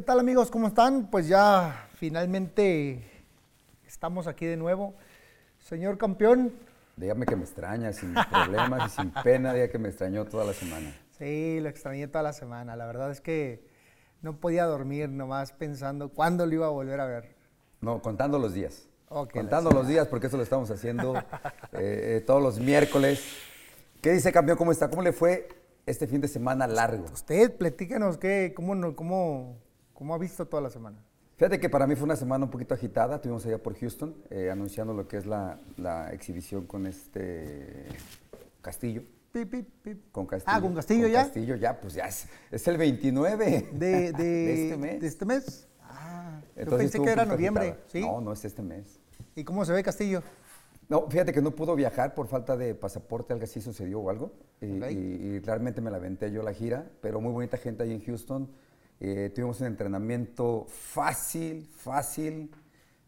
¿Qué tal amigos? ¿Cómo están? Pues ya finalmente estamos aquí de nuevo. Señor campeón. Dígame que me extraña, sin problemas y sin pena, diga que me extrañó toda la semana. Sí, lo extrañé toda la semana. La verdad es que no podía dormir nomás pensando cuándo lo iba a volver a ver. No, contando los días. contando los días, porque eso lo estamos haciendo eh, eh, todos los miércoles. ¿Qué dice campeón? ¿Cómo está? ¿Cómo le fue este fin de semana largo? Usted, platícanos, ¿qué, cómo, cómo, ¿cómo ha visto toda la semana? Fíjate que para mí fue una semana un poquito agitada. Estuvimos allá por Houston eh, anunciando lo que es la, exhibición con este Castillo. Pip, pip, pip. Con Castillo. Ah, con Castillo ya. Castillo ya, pues ya es, es el 29 de, de, este mes. De este mes. Ah, yo pensé que era noviembre. ¿sí? No, no es este mes. ¿Y cómo se ve Castillo? No, fíjate que no pudo viajar por falta de pasaporte, algo así sucedió o algo. Y, y, realmente me la aventé yo la gira, pero muy bonita gente ahí en Houston eh, tuvimos un entrenamiento fácil, fácil.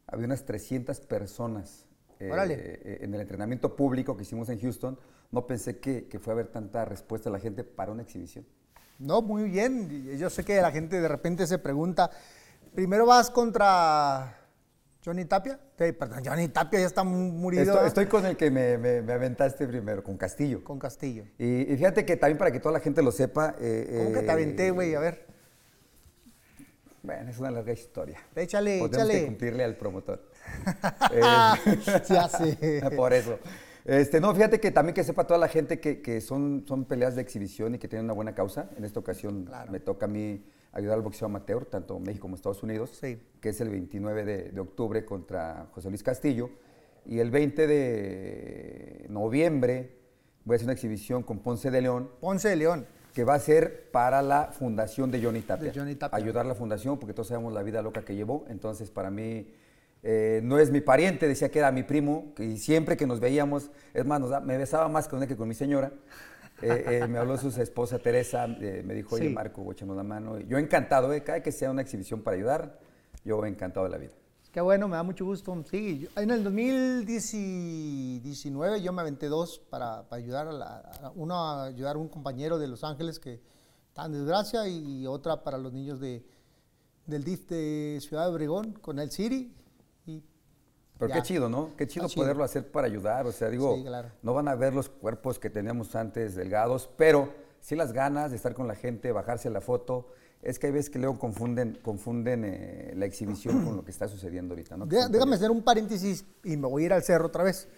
Había unas 300 personas eh, eh, en el entrenamiento público que hicimos en Houston. No pensé que, que fue a haber tanta respuesta de la gente para una exhibición. No, muy bien. Yo sé que la gente de repente se pregunta, primero vas contra Johnny Tapia. perdón, Johnny Tapia ya está muriendo. Estoy, con el que me, me, aventaste primero, con Castillo. Con Castillo. Y, fíjate que también para que toda la gente lo sepa. ¿Cómo que te aventé, güey? A ver. Bueno, es una larga historia. Échale, Podemos échale. cumplirle al promotor. Se hace. Por eso. Este, no, fíjate que también que sepa toda la gente que, que, son, son peleas de exhibición y que tienen una buena causa. En esta ocasión me toca a mí ayudar al boxeo amateur, tanto México como Estados Unidos, sí. que es el 29 de, de, octubre contra José Luis Castillo. Y el 20 de noviembre voy a hacer una exhibición con Ponce de León. Ponce de León que va a ser para la fundación de Johnny Tapia. De Johnny Tapia. Ayudar a la fundación, porque todos sabemos la vida loca que llevó. Entonces, para mí, eh, no es mi pariente, decía que era mi primo, y siempre que nos veíamos, es más, me besaba más con él que con mi señora. Eh, eh, me habló su esposa Teresa, me dijo, oye, Marco, échanos la mano. Yo encantado, cada que sea una exhibición para ayudar, yo encantado de la vida. Qué bueno, me da mucho gusto. Sí, en el 2019 yo me aventé dos para, ayudar a, la, uno a ayudar a un compañero de Los Ángeles que está en desgracia y otra para los niños de, del DIF de Ciudad de Obregón con el City. Y Pero qué chido, ¿no? Qué chido poderlo hacer para ayudar. O sea, digo, no van a ver los cuerpos que teníamos antes delgados, pero sí las ganas de estar con la gente, bajarse la foto es que hay veces que luego confunden, confunden eh, la exhibición con lo que está sucediendo ahorita. ¿no? déjame hacer un paréntesis y me voy a ir al cerro otra vez,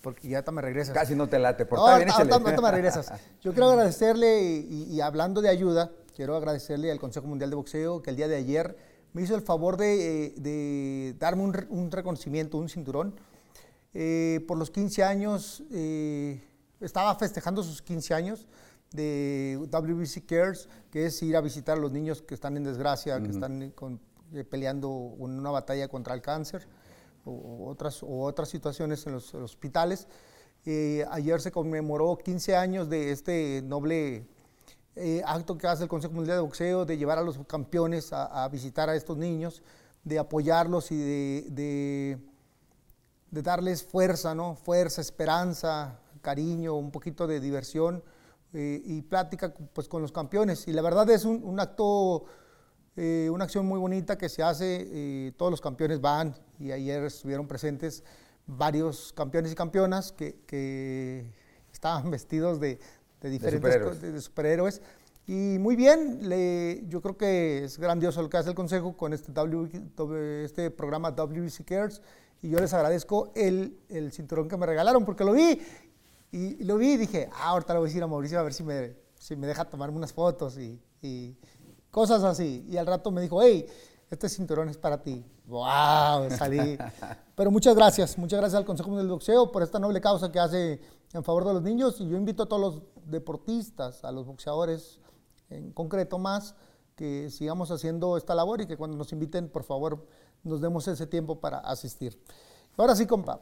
porque ya me regresas. Casi no te late, por no, ahorita, me regresas. Yo quiero agradecerle, y, hablando de ayuda, quiero agradecerle al Consejo Mundial de Boxeo que el día de ayer me hizo el favor de, eh, darme un, reconocimiento, un cinturón. Eh, por los 15 años, estaba festejando sus 15 años de WBC Cares, que es ir a visitar a los niños que están en desgracia, que están eh, peleando una batalla contra el cáncer o, otras, o otras situaciones en los, hospitales. Eh, ayer se conmemoró 15 años de este noble eh, acto que hace el Consejo Mundial de Boxeo, de llevar a los campeones a, visitar a estos niños, de apoyarlos y de, de, de darles fuerza, ¿no? fuerza, esperanza, cariño, un poquito de diversión eh, y plática pues, con los campeones. Y la verdad es un, acto, eh, una acción muy bonita que se hace, eh, todos los campeones van y ayer estuvieron presentes varios campeones y campeonas que, estaban vestidos de, diferentes superhéroes. Y muy bien, yo creo que es grandioso lo que hace el Consejo con este, w, este programa WBC Cares y yo les agradezco el, el cinturón que me regalaron porque lo vi y, lo vi y dije, ah, ahorita le voy a decir a Mauricio a ver si me, si me deja tomarme unas fotos y, y cosas así. Y al rato me dijo, hey, este cinturón es para ti. ¡Wow! Salí. Pero muchas gracias, muchas gracias al Consejo del Boxeo por esta noble causa que hace en favor de los niños. Y yo invito a todos los deportistas, a los boxeadores en concreto más, que sigamos haciendo esta labor y que cuando nos inviten, por favor, nos demos ese tiempo para asistir. Ahora sí, compa.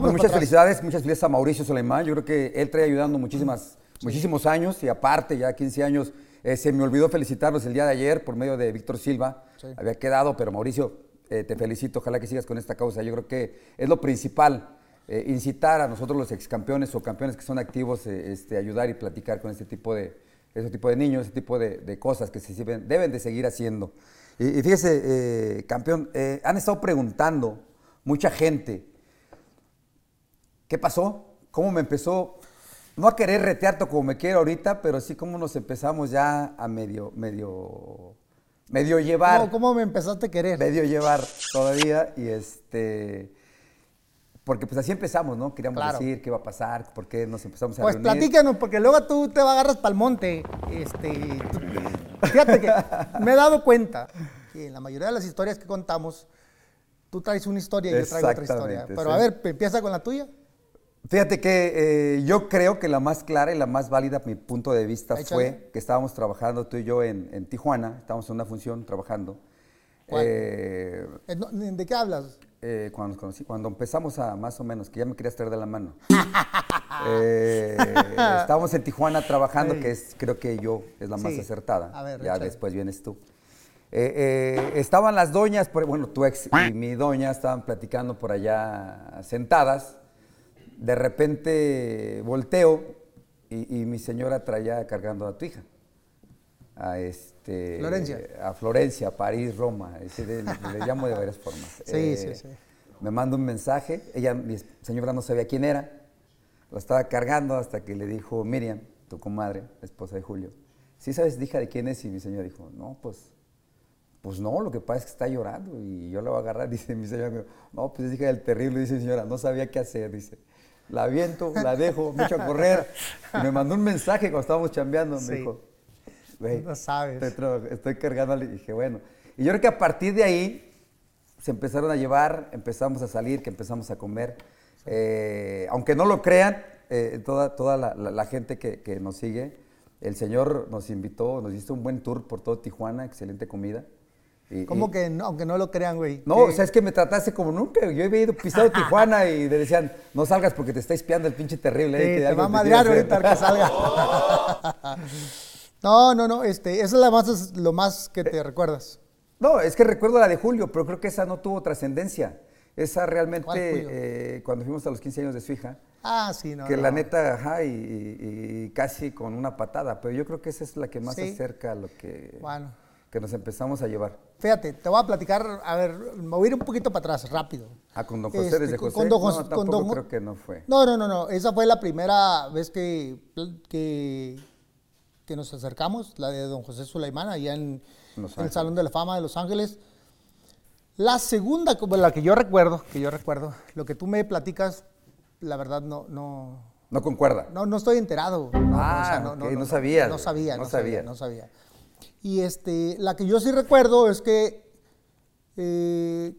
Pues muchas felicidades, muchas felicidades a Mauricio Soleimán. Yo creo que él trae ayudando muchísimas, muchísimos años y aparte ya 15 años. Eh, se me olvidó felicitarlos el día de ayer por medio de Víctor Silva. Había quedado, pero Mauricio, eh, te felicito. Ojalá que sigas con esta causa. Yo creo que es lo principal. Eh, incitar a nosotros los ex campeones o campeones que son activos, este, ayudar y platicar con este tipo de, ese tipo de niños, ese tipo de, cosas que se deben, de seguir haciendo. Y, fíjese, campeón, han estado preguntando mucha gente, ¿Qué pasó? ¿Cómo me empezó? No a querer retearto como me quiero ahorita, pero sí cómo nos empezamos ya a medio, medio, medio llevar. ¿Cómo me empezaste a querer? Medio llevar todavía y este... Porque pues así empezamos, ¿no? Queríamos decir qué va a pasar, por qué nos empezamos a Pues platícanos, porque luego tú te agarras para el monte. Este, fíjate que me he dado cuenta que en la mayoría de las historias que contamos, tú traes una historia y yo traigo otra historia. Pero a ver, empieza con la tuya. Fíjate que eh, yo creo que la más clara y la más válida, mi punto de vista, fue que estábamos trabajando tú y yo en, Tijuana, estábamos en una función trabajando. Eh, ¿De qué hablas? Eh, cuando conocí, cuando empezamos a más o menos, que ya me querías traer de la mano. estábamos en Tijuana trabajando, que es, creo que yo es la más acertada. A ver, ya después vienes tú. estaban las doñas, bueno, tu ex y mi doña estaban platicando por allá sentadas de repente volteo y, mi señora traía cargando a tu hija. A, este, Florencia. a Florencia, París, Roma. le, llamo de varias formas. Sí, sí, eh, sí. Me manda un mensaje. Ella, mi señora no sabía quién era. La estaba cargando hasta que le dijo Miriam, tu comadre, esposa de Julio. ¿Sí sabes, hija, de quién es? Y mi señora dijo, no, pues pues no, lo que pasa es que está llorando y yo la voy a agarrar. Dice mi señora, no, pues es hija del terrible. Dice mi señora, no sabía qué hacer. Dice, la aviento, la dejo, me echo a correr. Y me mandó un mensaje cuando estábamos chambeando. Me dijo, güey, no sabes. Estoy, cargando. Y dije, bueno. Y yo creo que a partir de ahí se empezaron a llevar, empezamos a salir, que empezamos a comer. Eh, aunque no lo crean, eh, toda, toda la, gente que, que, nos sigue, el Señor nos invitó, nos hizo un buen tour por todo Tijuana, excelente comida. ¿Cómo que no, aunque no lo crean, güey? No, o sea, es que me trataste como nunca. Yo había ido pisado Tijuana y le decían, no salgas porque te está espiando el pinche terrible. Sí, te va a madrear ahorita que salga. no, no, no, este, esa es la más, lo más que te recuerdas. No, es que recuerdo la de Julio, pero creo que esa no tuvo trascendencia. Esa realmente, eh, cuando fuimos a los 15 años de su hija. Ah, sí, no. Que la neta, ajá, y, casi con una patada. Pero yo creo que esa es la que más se acerca a lo que. Bueno que nos empezamos a llevar. Fíjate, te voy a platicar, a ver, me voy a ir un poquito para atrás, rápido. Ah, con don José este, desde José. Con don José, no, tampoco creo que no fue. No, no, no, no, esa fue la primera vez que, que, que nos acercamos, la de don José Sulaimán, allá en, el Salón de la Fama de Los Ángeles. La segunda, la que yo recuerdo, que yo recuerdo, lo que tú me platicas, la verdad no, no, no concuerda. No, no estoy enterado. ah, no, no, no, sabía. No sabía, no sabía, no sabía. Y este, la que yo sí recuerdo es que eh,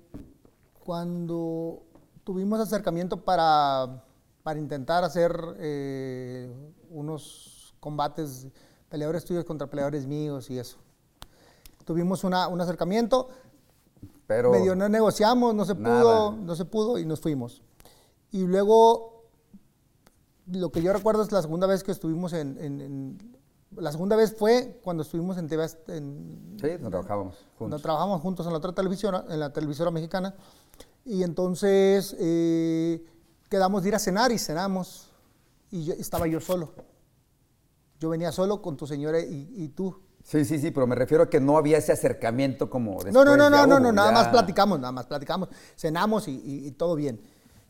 cuando tuvimos acercamiento para, para intentar hacer eh, unos combates, peleadores tuyos contra peleadores míos y eso. Tuvimos un acercamiento, pero medio no negociamos, no se pudo, no se pudo y nos fuimos. Y luego, lo que yo recuerdo es la segunda vez que estuvimos en la segunda vez fue cuando estuvimos en TV. En, sí, nos trabajábamos juntos. Nos trabajamos juntos en la otra televisora, en la televisora mexicana. Y entonces eh, quedamos de ir a cenar y cenamos. Y estaba yo solo. Yo venía solo con tu señora y, tú. Sí, sí, sí, pero me refiero a que no había ese acercamiento como después. No, no, no, no, no, no, nada más platicamos, nada más platicamos. Cenamos y todo bien.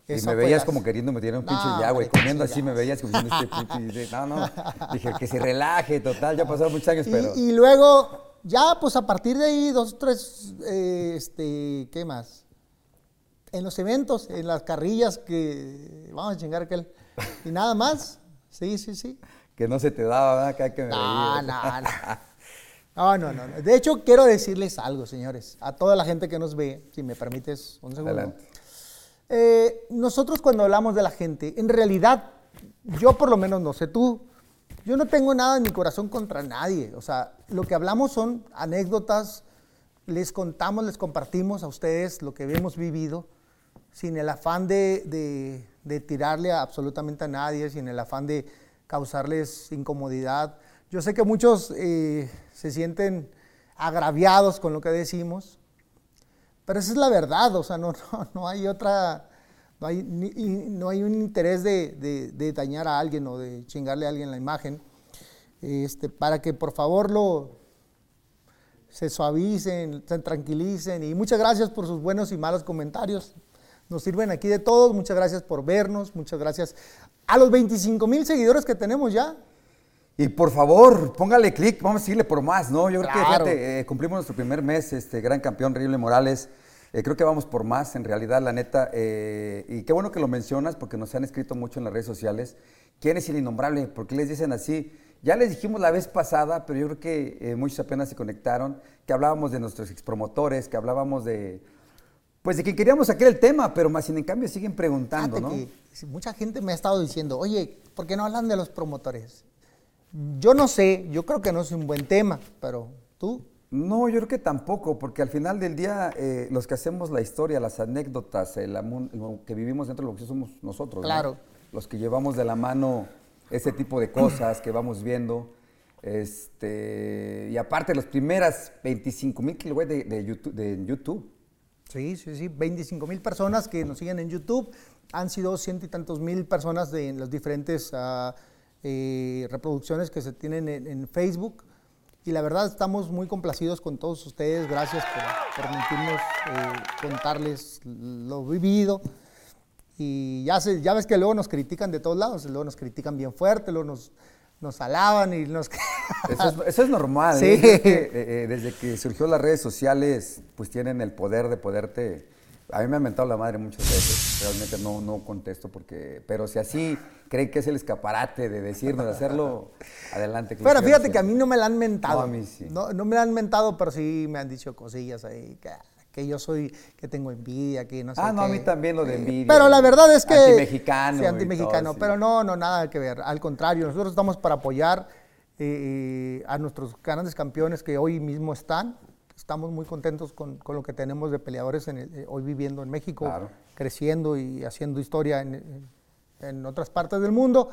Y me veías como queriendo meter un pinche ya, güey. Comiendo así me veías como diciendo este pinche. No, no. Dije que se relaje, total. Ya pasaron muchos años, pero. Y luego, ya, pues a partir de ahí, dos, tres. Eh, este, ¿Qué más? En los eventos, en las carrillas que. Vamos a chingar aquel. Y nada más. Sí, sí, sí. Que no se te daba, ¿verdad? Cada que me no, no, no. No, no, no. De hecho, quiero decirles algo, señores. A toda la gente que nos ve, si me permites un segundo. Adelante. Eh, nosotros cuando hablamos de la gente, en realidad, yo por lo menos no sé tú, yo no tengo nada en mi corazón contra nadie. O sea, lo que hablamos son anécdotas, les contamos, les compartimos a ustedes lo que hemos vivido. sin el afán de, tirarle absolutamente a nadie, sin el afán de causarles incomodidad. Yo sé que muchos eh, se sienten agraviados con lo que decimos, pero esa es la verdad, o sea, no, no, hay otra, no hay, no hay un interés de, dañar a alguien o de chingarle a alguien la imagen, este, para que por favor lo, se suavicen, se tranquilicen y muchas gracias por sus buenos y malos comentarios. Nos sirven aquí de todos, muchas gracias por vernos, muchas gracias a los 25 mil seguidores que tenemos ya. Y por favor, póngale clic, vamos a irle por más, ¿no? Yo creo que, fíjate, eh, cumplimos nuestro primer mes, este gran campeón, Rible Morales. Eh, creo que vamos por más, en realidad, la neta. Eh, y qué bueno que lo mencionas, porque nos han escrito mucho en las redes sociales. ¿Quién es el innombrable? ¿Por qué les dicen así? Ya les dijimos la vez pasada, pero yo creo que muchos apenas se conectaron, que hablábamos de nuestros expromotores, que hablábamos de, pues de que queríamos sacar el tema, pero más sin en cambio siguen preguntando, ¿no? Que mucha gente me ha estado diciendo, oye, ¿por qué no hablan de los promotores? Yo no sé, yo creo que no es un buen tema, pero tú. No, yo creo que tampoco, porque al final del día eh, los que hacemos la historia, las anécdotas, el, lo que vivimos dentro de lo que somos nosotros, claro. los que llevamos de la mano ese tipo de cosas que vamos viendo. Este, y aparte, las primeras 25 mil kilobytes de, YouTube, de YouTube. Sí, sí, sí, 25 mil personas que nos siguen en YouTube. Han sido ciento y tantos mil personas de en las diferentes uh, eh, reproducciones que se tienen en, Facebook. Y la verdad estamos muy complacidos con todos ustedes. Gracias por permitirnos eh, contarles lo vivido. Y ya, se, ya ves que luego nos critican de todos lados, luego nos critican bien fuerte, luego nos, nos alaban y nos... Eso es, normal. Sí. ¿eh? desde que surgió las redes sociales, pues tienen el poder de poderte a mí me han mentado la madre muchas veces, realmente no, no contesto porque, pero si así creen que es el escaparate de decirnos, de hacerlo, adelante. pero fíjate que a mí no me la han mentado. No, a mí sí. No, me la han mentado, pero sí me han dicho cosillas ahí, que, yo soy, que tengo envidia, que no sé Ah, no, a mí también lo de envidia. Pero la verdad es que... Antimexicano. Sí, antimexicano, pero no, no, nada que ver. Al contrario, nosotros estamos para apoyar eh, eh, a nuestros grandes campeones que hoy mismo están estamos muy contentos con, con, lo que tenemos de peleadores en eh, hoy viviendo en México, creciendo y haciendo historia en, en, otras partes del mundo.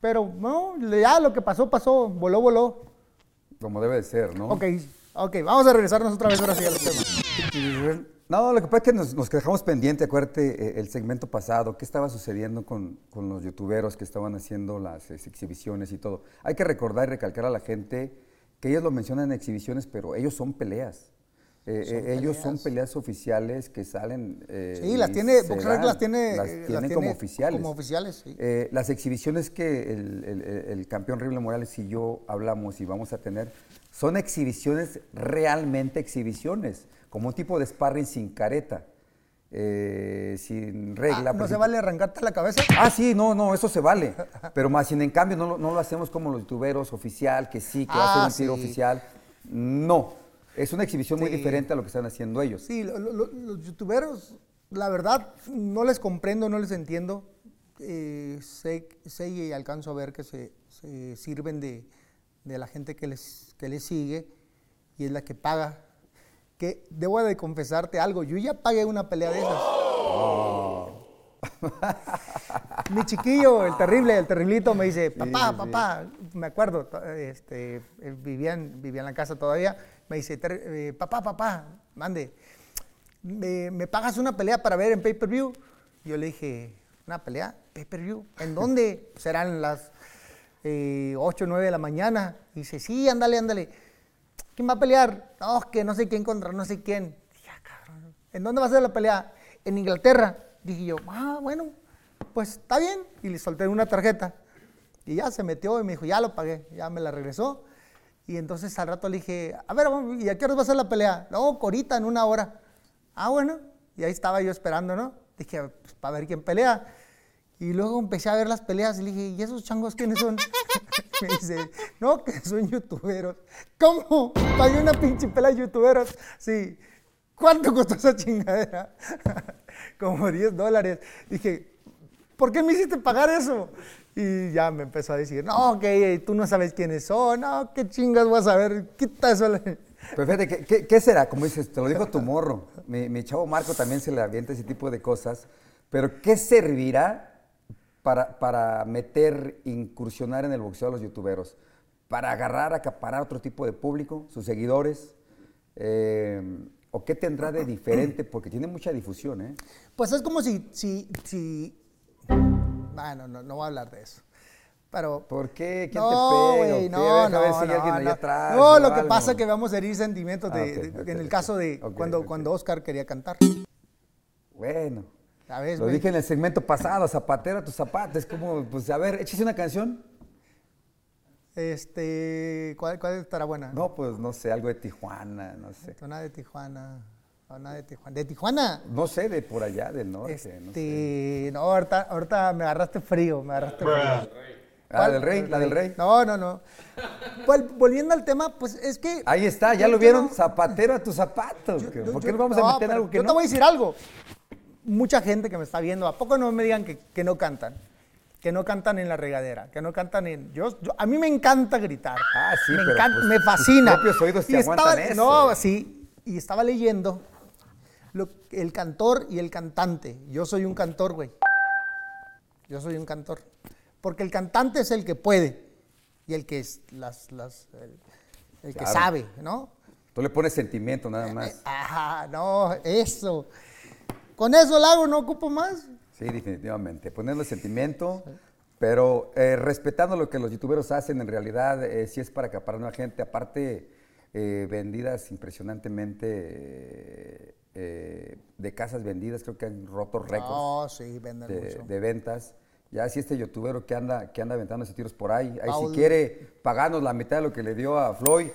Pero no, ya lo que pasó, pasó, voló, voló. Como debe de ser, ¿no? Ok, ok, vamos a regresarnos otra vez ahora sí al tema. No, lo que pasa es que nos, nos dejamos pendiente, acuérdate, eh, el segmento pasado, qué estaba sucediendo con, con los youtuberos que estaban haciendo las exhibiciones y todo. Hay que recordar y recalcar a la gente que ellos lo mencionan en exhibiciones, pero ellos son peleas. Eh, eh, ellos son peleas oficiales que salen. Eh, sí, las tiene, las tiene, las tienen como oficiales. Como oficiales, sí. las exhibiciones que el, campeón Rible Morales y yo hablamos y vamos a tener son exhibiciones, realmente exhibiciones, como un tipo de sparring sin careta. Eh, sin regla. Ah, ¿No se vale arrancarte la cabeza? Ah, sí, no, no, eso se vale. Pero más sin en cambio no, no, lo hacemos como los youtuberos oficial, que sí, que hacen ah, un tiro oficial. No, es una exhibición muy diferente a lo que están haciendo ellos. Sí, los youtuberos, la verdad, no les comprendo, no les entiendo. Eh, sé, sé, y alcanzo a ver que se, se sirven de, de, la gente que les, que les sigue y es la que paga que debo de confesarte algo, yo ya pagué una pelea de esas. Oh. Mi chiquillo, el terrible, el terriblito, me dice, papá, papá, me acuerdo, este, vivía, en, vivía en la casa todavía, me dice, eh, papá, papá, mande, ¿me, pagas una pelea para ver en pay-per-view? Yo le dije, ¿una pelea? ¿Pay-per-view? ¿En dónde? Serán las eh, 8 o 9 de la mañana. dice, sí, ándale, ándale. ¿Quién va a pelear? No, que no sé quién contra no sé quién. Dije, ah, cabrón. ¿En dónde va a ser la pelea? En Inglaterra. Dije yo, ah, bueno, pues está bien. Y le solté una tarjeta. Y ya se metió y me dijo, ya lo pagué. Ya me la regresó. Y entonces al rato le dije, a ver, ¿y a qué hora va a ser la pelea? No, corita, en una hora. Ah, bueno. Y ahí estaba yo esperando, ¿no? Dije, pues, para ver quién pelea. Y luego empecé a ver las peleas y le dije, ¿y esos changos quiénes son? Me dice, no, que son youtuberos. ¿Cómo? Pagué una pinche pelea de youtuberos. Sí. ¿Cuánto costó esa chingadera? Como 10 dólares. Dije, ¿por qué me hiciste pagar eso? Y ya me empezó a decir, no, que tú no sabes quiénes son, no, qué chingas vas a ver, quita eso. Pero fíjate, ¿qué, qué, será? Como dices, te lo dijo tu morro. Mi, mi, chavo Marco también se le avienta ese tipo de cosas. Pero ¿qué servirá para, para meter, incursionar en el boxeo a los youtuberos? Para agarrar, acaparar otro tipo de público, sus seguidores. Eh, ¿O qué tendrá de diferente? Porque tiene mucha difusión, ¿eh? Pues es como si, si, si... Bueno, no, no voy a hablar de eso. Pero, ¿Por qué? ¿Quién no, te pega? güey, no, no, ver si no, no. atrás No, lo que pasa es que vamos a herir sentimientos de, Ah, ok, de- ok, en el ok. caso de cuando, cuando Oscar quería cantar. Bueno, ¿Sabes, lo güey? dije en el segmento pasado, zapatero a tus zapatos. Es como, pues, a ver, échese una canción. Este, ¿cuál, cuál estará buena? No, pues, no sé, algo de Tijuana, no sé. Una de Tijuana. Una de Tijuana. ¿De Tijuana? No sé, de por allá, del norte, Este, no sé. no, ahorita, ahorita me agarraste frío, me agarraste frío. ¿La ¿Cuál? del rey? ¿La del rey? No, no, no. Vol- volviendo al tema, pues es que... Ahí está, ya yo- lo yo vieron, no- zapatero a tus zapatos. yo- ¿Por yo- qué nos vamos a meter en algo que yo no? te voy a decir algo. Mucha gente que me está viendo, ¿a poco no me digan que, que no cantan? Que no cantan en la regadera, que no cantan en... Yo, yo- a mí me encanta gritar. Ah, sí, me pero, encanta, pues, me tus fascina. propios oídos te Y aguantan eso. No, sí. Y estaba leyendo lo- el cantor y el cantante. Yo soy un cantor, güey. Yo soy un cantor. Porque el cantante es el que puede y el que es las, las, el, el que sabe, ¿no? Tú le pones sentimiento nada más. Ajá, no, eso. Con eso lo hago, no ocupo más. Sí, definitivamente. Ponerle sentimiento, pero eh, respetando lo que los youtuberos hacen, en realidad, eh, si es para acaparar a la gente, aparte, eh, vendidas impresionantemente eh, eh, de casas vendidas, creo que han roto récords No, sí, venden de, mucho. de ventas. Ya si este youtubero que anda, que anda aventando ese tiros por ahí, ahí Paul. si quiere pagarnos la mitad de lo que le dio a Floyd,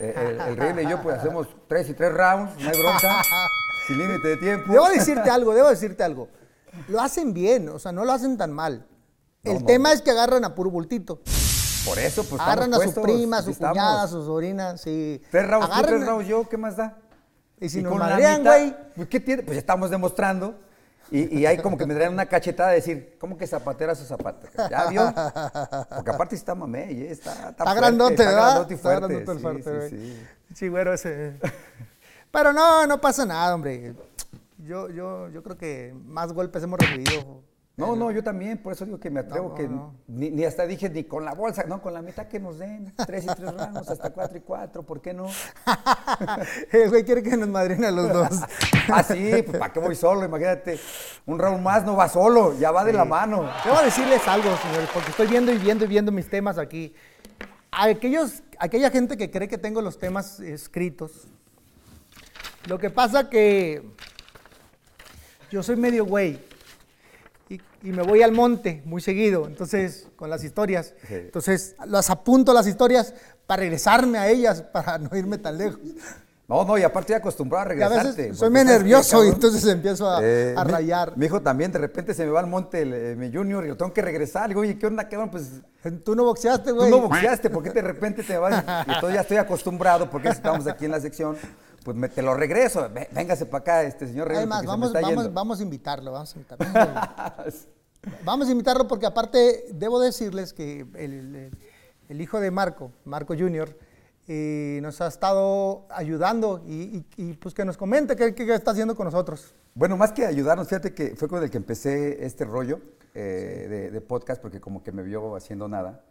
eh, el, el Rey y yo, pues hacemos tres y tres rounds, no hay bronca, sin límite de tiempo. Debo decirte algo, debo decirte algo. Lo hacen bien, o sea, no lo hacen tan mal. No, El no, tema no. es que agarran a puro bultito. Por eso, pues agarran a su puestos, prima, a su estamos. cuñada, a su sobrina, sí. Tres rounds Agarran tres a- rounds yo, ¿qué más da? Y si nos con la madrean, güey. Pues, ¿qué tiene? Pues ya estamos demostrando. Y, y ahí como que me traen una cachetada de decir, ¿cómo que zapatera su zapato? ¿Ya vio? Porque aparte sí está mamey, ¿eh? está, está, Está fuerte, grandote, está ¿verdad? grandote y Está fuerte. grandote el sí, fuerte, sí, güey. sí. Sí, güero ese. Pero no, no pasa nada, hombre. Yo, yo, yo creo que más golpes hemos recibido. No, no, yo también, por eso digo que me atrevo No, que no. Ni, ni hasta dije ni con la bolsa, no, con la mitad que nos den, tres y tres ramos, hasta cuatro y cuatro, ¿por qué no? El güey quiere que nos madrine a los dos. Ah, sí, pues ¿para qué voy solo? Imagínate, un round más no va solo, ya va de la mano. Debo decirles algo, señores, porque estoy viendo y viendo y viendo mis temas aquí. Aquellos, aquella gente que cree que tengo los temas escritos, lo que pasa que yo soy medio güey y, y me voy al monte muy seguido, entonces, con las historias. Entonces, las apunto las historias para regresarme a ellas, para no irme tan lejos. No, no, y aparte ya acostumbrado a Y a regresarte. veces soy porque medio ¿sabes qué, nervioso y entonces empiezo a, Eh, a rayar. Mi hijo también, de repente se me va al monte el, eh, mi junior y lo tengo que regresar. Digo, oye, ¿qué onda, cabrón? Pues Tú no boxeaste, tú güey. no boxeaste, ¿por qué de repente te vas? Y entonces ya estoy acostumbrado, porque estamos aquí en la sección, pues me- te lo regreso. Véngase para acá, este señor Reyes, Además, porque se vamos, vamos, vamos a invitarlo, vamos a invitarlo. Vamos a invitarlo porque aparte debo decirles que el, hijo de Marco, Marco Junior, eh, nos ha estado ayudando y, y- y, pues que nos comente qué, qué está haciendo con nosotros. Bueno, más que ayudarnos, fíjate que fue con el que empecé este rollo eh, de, de podcast, porque como que me vio haciendo nada,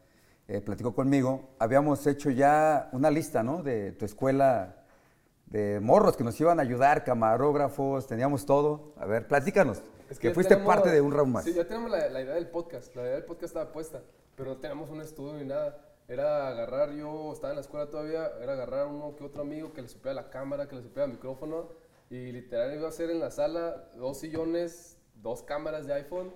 eh, platicó conmigo. Habíamos hecho ya una lista, ¿no? De tu escuela de morros que nos iban a ayudar, camarógrafos, teníamos todo. A ver, platícanos. Es que ya fuiste tenemos- parte de un round más. Sí, ya tenemos la, la idea del podcast. La idea del podcast estaba puesta, pero no tenemos un estudio ni nada. Era agarrar, yo estaba en la escuela todavía, era agarrar uno que otro amigo que le supiera la cámara, que le supiera el micrófono. Y literal iba a hacer en la sala dos sillones, dos cámaras de iPhone.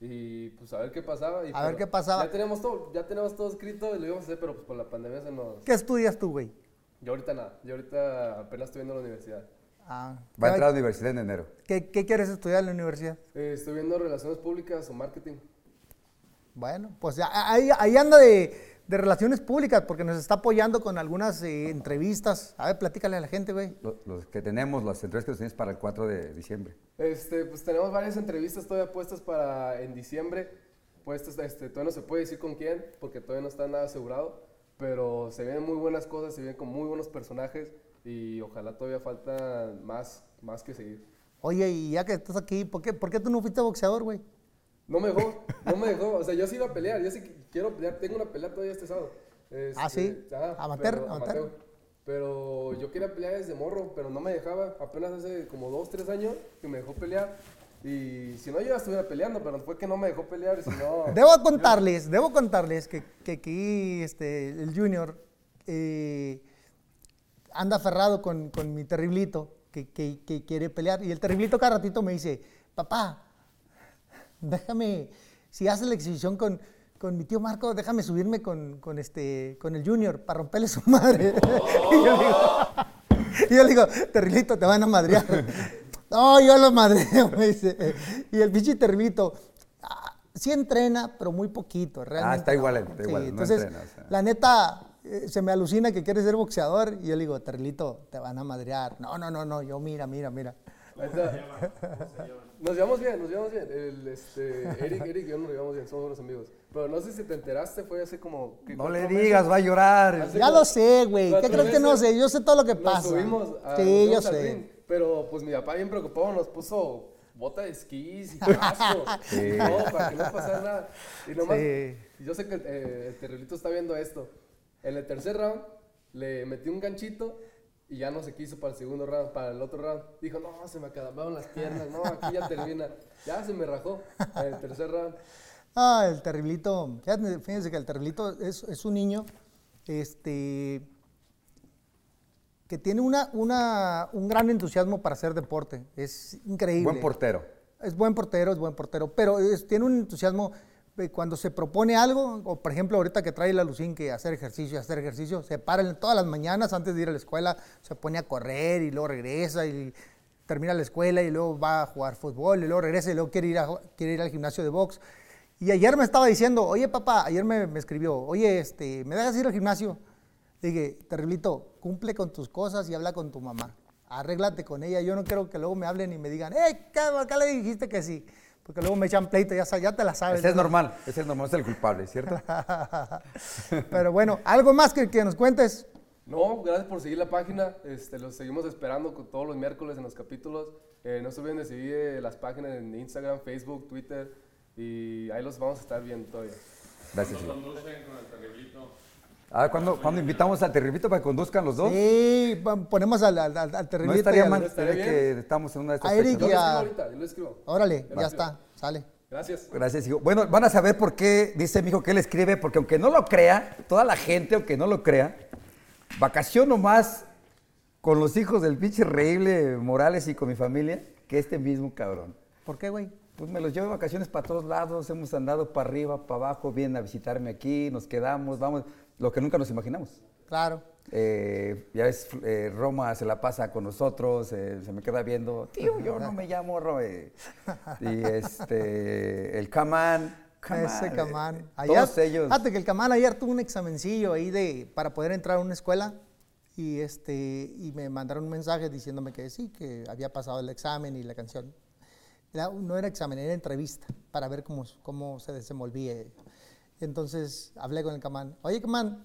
Y pues a ver qué pasaba. y A ver pero qué pasaba. Ya tenemos todo, ya tenemos todo escrito y lo íbamos a hacer, pero pues por la pandemia se nos... ¿Qué estudias tú, güey? Yo ahorita nada, yo ahorita apenas estoy viendo la universidad. Ah, Va a entrar a la universidad en enero. ¿qué, qué quieres estudiar en la universidad? Eh, estoy viendo relaciones públicas o marketing. Bueno, pues ya, ahí, ahí anda de, de relaciones públicas porque nos está apoyando con algunas eh, entrevistas. A ver, platícale a la gente, güey. Lo- Los que tenemos, las entrevistas que tienes para el 4 de diciembre. Este, pues tenemos varias entrevistas todavía puestas para en diciembre. Puestas, este, todavía no se puede decir con quién, porque todavía no está nada asegurado. Pero se vienen muy buenas cosas, se vienen con muy buenos personajes. y ojalá todavía falta más, más que seguir. Oye, y ya que estás aquí, ¿por qué, ¿por qué tú no fuiste boxeador, güey? No me dejó, no me dejó. O sea, yo sí iba a pelear, yo sí quiero pelear. Tengo una pelea todavía este sábado. ah, sí. Este, ajá, amateur, pero, amateur. Pero yo quería pelear desde morro, pero no me dejaba. Apenas hace como dos, tres años que me dejó pelear. Y si no, yo ya estuviera peleando, pero fue que no me dejó pelear. Si no, debo contarles, debo contarles que, que aquí este, el Junior eh, anda aferrado con, con mi terriblito que, que, que, quiere pelear. Y el terriblito cada ratito me dice, papá, déjame, si haces la exhibición con, con mi tío Marco, déjame subirme con, con, este, con el Junior para romperle su madre. y, yo digo, y yo le digo, terriblito, te van a madrear. No, yo lo madreo, me dice. Y el bichi terriblito, ah, sí entrena, pero muy poquito. Realmente ah, está igual, está igual. Sí, entonces, entrena, o sea. la neta, eh, se me alucina que quieres ser boxeador y yo le digo, Terrilito, te van a madrear. No, no, no, no, yo mira, mira, mira. Nos llevamos bien, nos llevamos bien. El, este, Eric, Eric y yo nos llevamos bien, somos buenos amigos. Pero no sé si te enteraste, fue hace como... No le digas, meses? va a llorar. Hace ya lo sé, güey. ¿Qué crees que no sé? Yo sé todo lo que pasa. Subimos a, sí, yo sé. Pero pues mi papá bien preocupado nos puso bota de esquís y casco. sí. No, para que no pasara nada. Y nomás, sí. yo sé que eh, el Terrilito está viendo esto. En el tercer round le metí un ganchito y ya no se quiso para el segundo round, para el otro round. Dijo, no, se me acabaron las piernas, no, aquí ya termina. Ya se me rajó en el tercer round. Ah, el terriblito, fíjense que el terriblito es, es un niño este, que tiene una, una, un gran entusiasmo para hacer deporte. Es increíble. Buen portero. Es buen portero, es buen portero, pero es, tiene un entusiasmo cuando se propone algo, o por ejemplo ahorita que trae la Lucín que hacer ejercicio, hacer ejercicio, se para todas las mañanas antes de ir a la escuela, se pone a correr y luego regresa y termina la escuela y luego va a jugar fútbol y luego regresa y luego quiere ir, a, quiere ir al gimnasio de box. Y ayer me estaba diciendo, oye papá, ayer me, me escribió, oye, este, ¿me dejas ir al gimnasio? Dije, terriblito, cumple con tus cosas y habla con tu mamá. Arréglate con ella. Yo no quiero que luego me hablen y me digan, ¡eh, ¿qué, qué le dijiste que sí? porque luego me echan pleito, ya, ya te la sabes. Ese es normal, ese es normal, es el culpable, ¿cierto? Pero bueno, ¿algo más que, que, nos cuentes? No, gracias por seguir la página, este, los seguimos esperando todos los miércoles en los capítulos. Eh, no se olviden de seguir eh, las páginas en Instagram, Facebook, Twitter, y ahí los vamos a estar viendo todavía. Gracias. Ah, ¿cuándo, ¿cuándo, invitamos al terriblito para que conduzcan los dos? Sí, ponemos al, al, al terriblito. No estaría mal, estaría que estamos en una de estas A Eric y lo a... lo escribo. Órale, ya está, sale. Gracias. Gracias, hijo. Bueno, van a saber por qué dice mi hijo que él escribe, porque aunque no lo crea, toda la gente, aunque no lo crea, vacaciono más con los hijos del pinche reíble Morales y con mi familia que este mismo cabrón. ¿Por qué, güey? Pues me los llevo de vacaciones para todos lados, hemos andado para arriba, para abajo, vienen a visitarme aquí, nos quedamos, vamos, lo que nunca nos imaginamos. Claro. Eh, ya ves, eh, Roma se la pasa con nosotros, eh, se me queda viendo, tío, yo no me llamo Roma. y este, el Camán. Ese Camán. Todos ellos. Fíjate que el Camán ayer tuvo un examencillo ahí de, para poder entrar a una escuela y, este, y me mandaron un mensaje diciéndome que sí, que había pasado el examen y la canción. No era examen, era entrevista para ver cómo, cómo se desenvolvía. Entonces hablé con el Camán. Oye, Camán,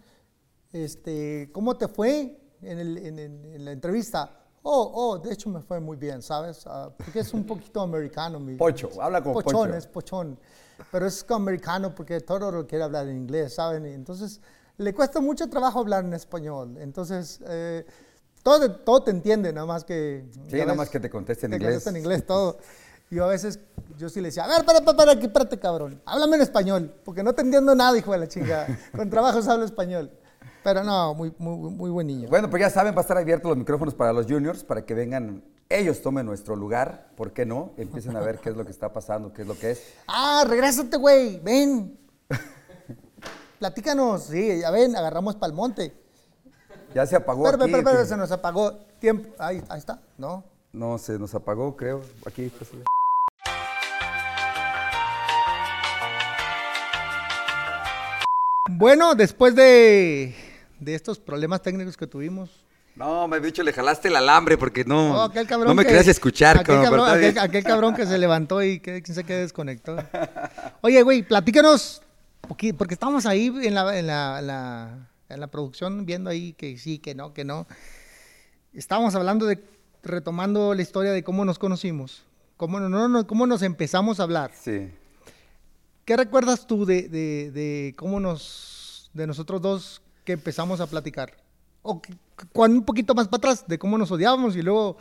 este, ¿cómo te fue en, el, en, en, la entrevista? Oh, oh, de hecho me fue muy bien, ¿sabes? Uh, porque es un poquito americano. Mi, pocho, habla como pochón, Pocho. es pochón. Pero es americano porque todo lo quiere hablar en inglés, ¿saben? Entonces le cuesta mucho trabajo hablar en español. Entonces, eh, todo, todo te entiende, nada más que... Sí, nada más que te conteste en te inglés. Conteste en inglés todo. Yo a veces, yo sí le decía, a ver, para, para, para, aquí, espérate, cabrón. Háblame en español, porque no te entiendo nada, hijo de la chica. Con trabajos hablo español. Pero no, muy, muy, muy buen niño. Bueno, pues ya saben, va a estar abiertos los micrófonos para los juniors, para que vengan, ellos tomen nuestro lugar, ¿por qué no? Empiecen a ver qué es lo que está pasando, qué es lo que es. Ah, regrésate, güey, ven. Platícanos, sí, ya ven, agarramos pa'l monte. Ya se apagó Pero, aquí. pero, pero, se nos apagó. Tiempo, ahí, ahí está, ¿no? No, se nos apagó, creo. Aquí. pues, Bueno, después de, de estos problemas técnicos que tuvimos. No, me bicho, le jalaste el alambre porque no, Oh, aquel cabrón no me que- querías escuchar. Aquel cabrón, aquel, cabrón que se levantó y que, quién sabe qué desconectó. Oye, güey, platícanos, poqui- porque estamos ahí en la, en, la, en la- en la producción viendo ahí que sí, que no, que no. estábamos hablando de, retomando la historia de cómo nos conocimos, cómo, no, no, cómo nos empezamos a hablar. Sí. ¿Qué recuerdas tú de, de, de cómo nos, de nosotros dos que empezamos a platicar? O cuando un poquito más para atrás, de cómo nos odiábamos y luego,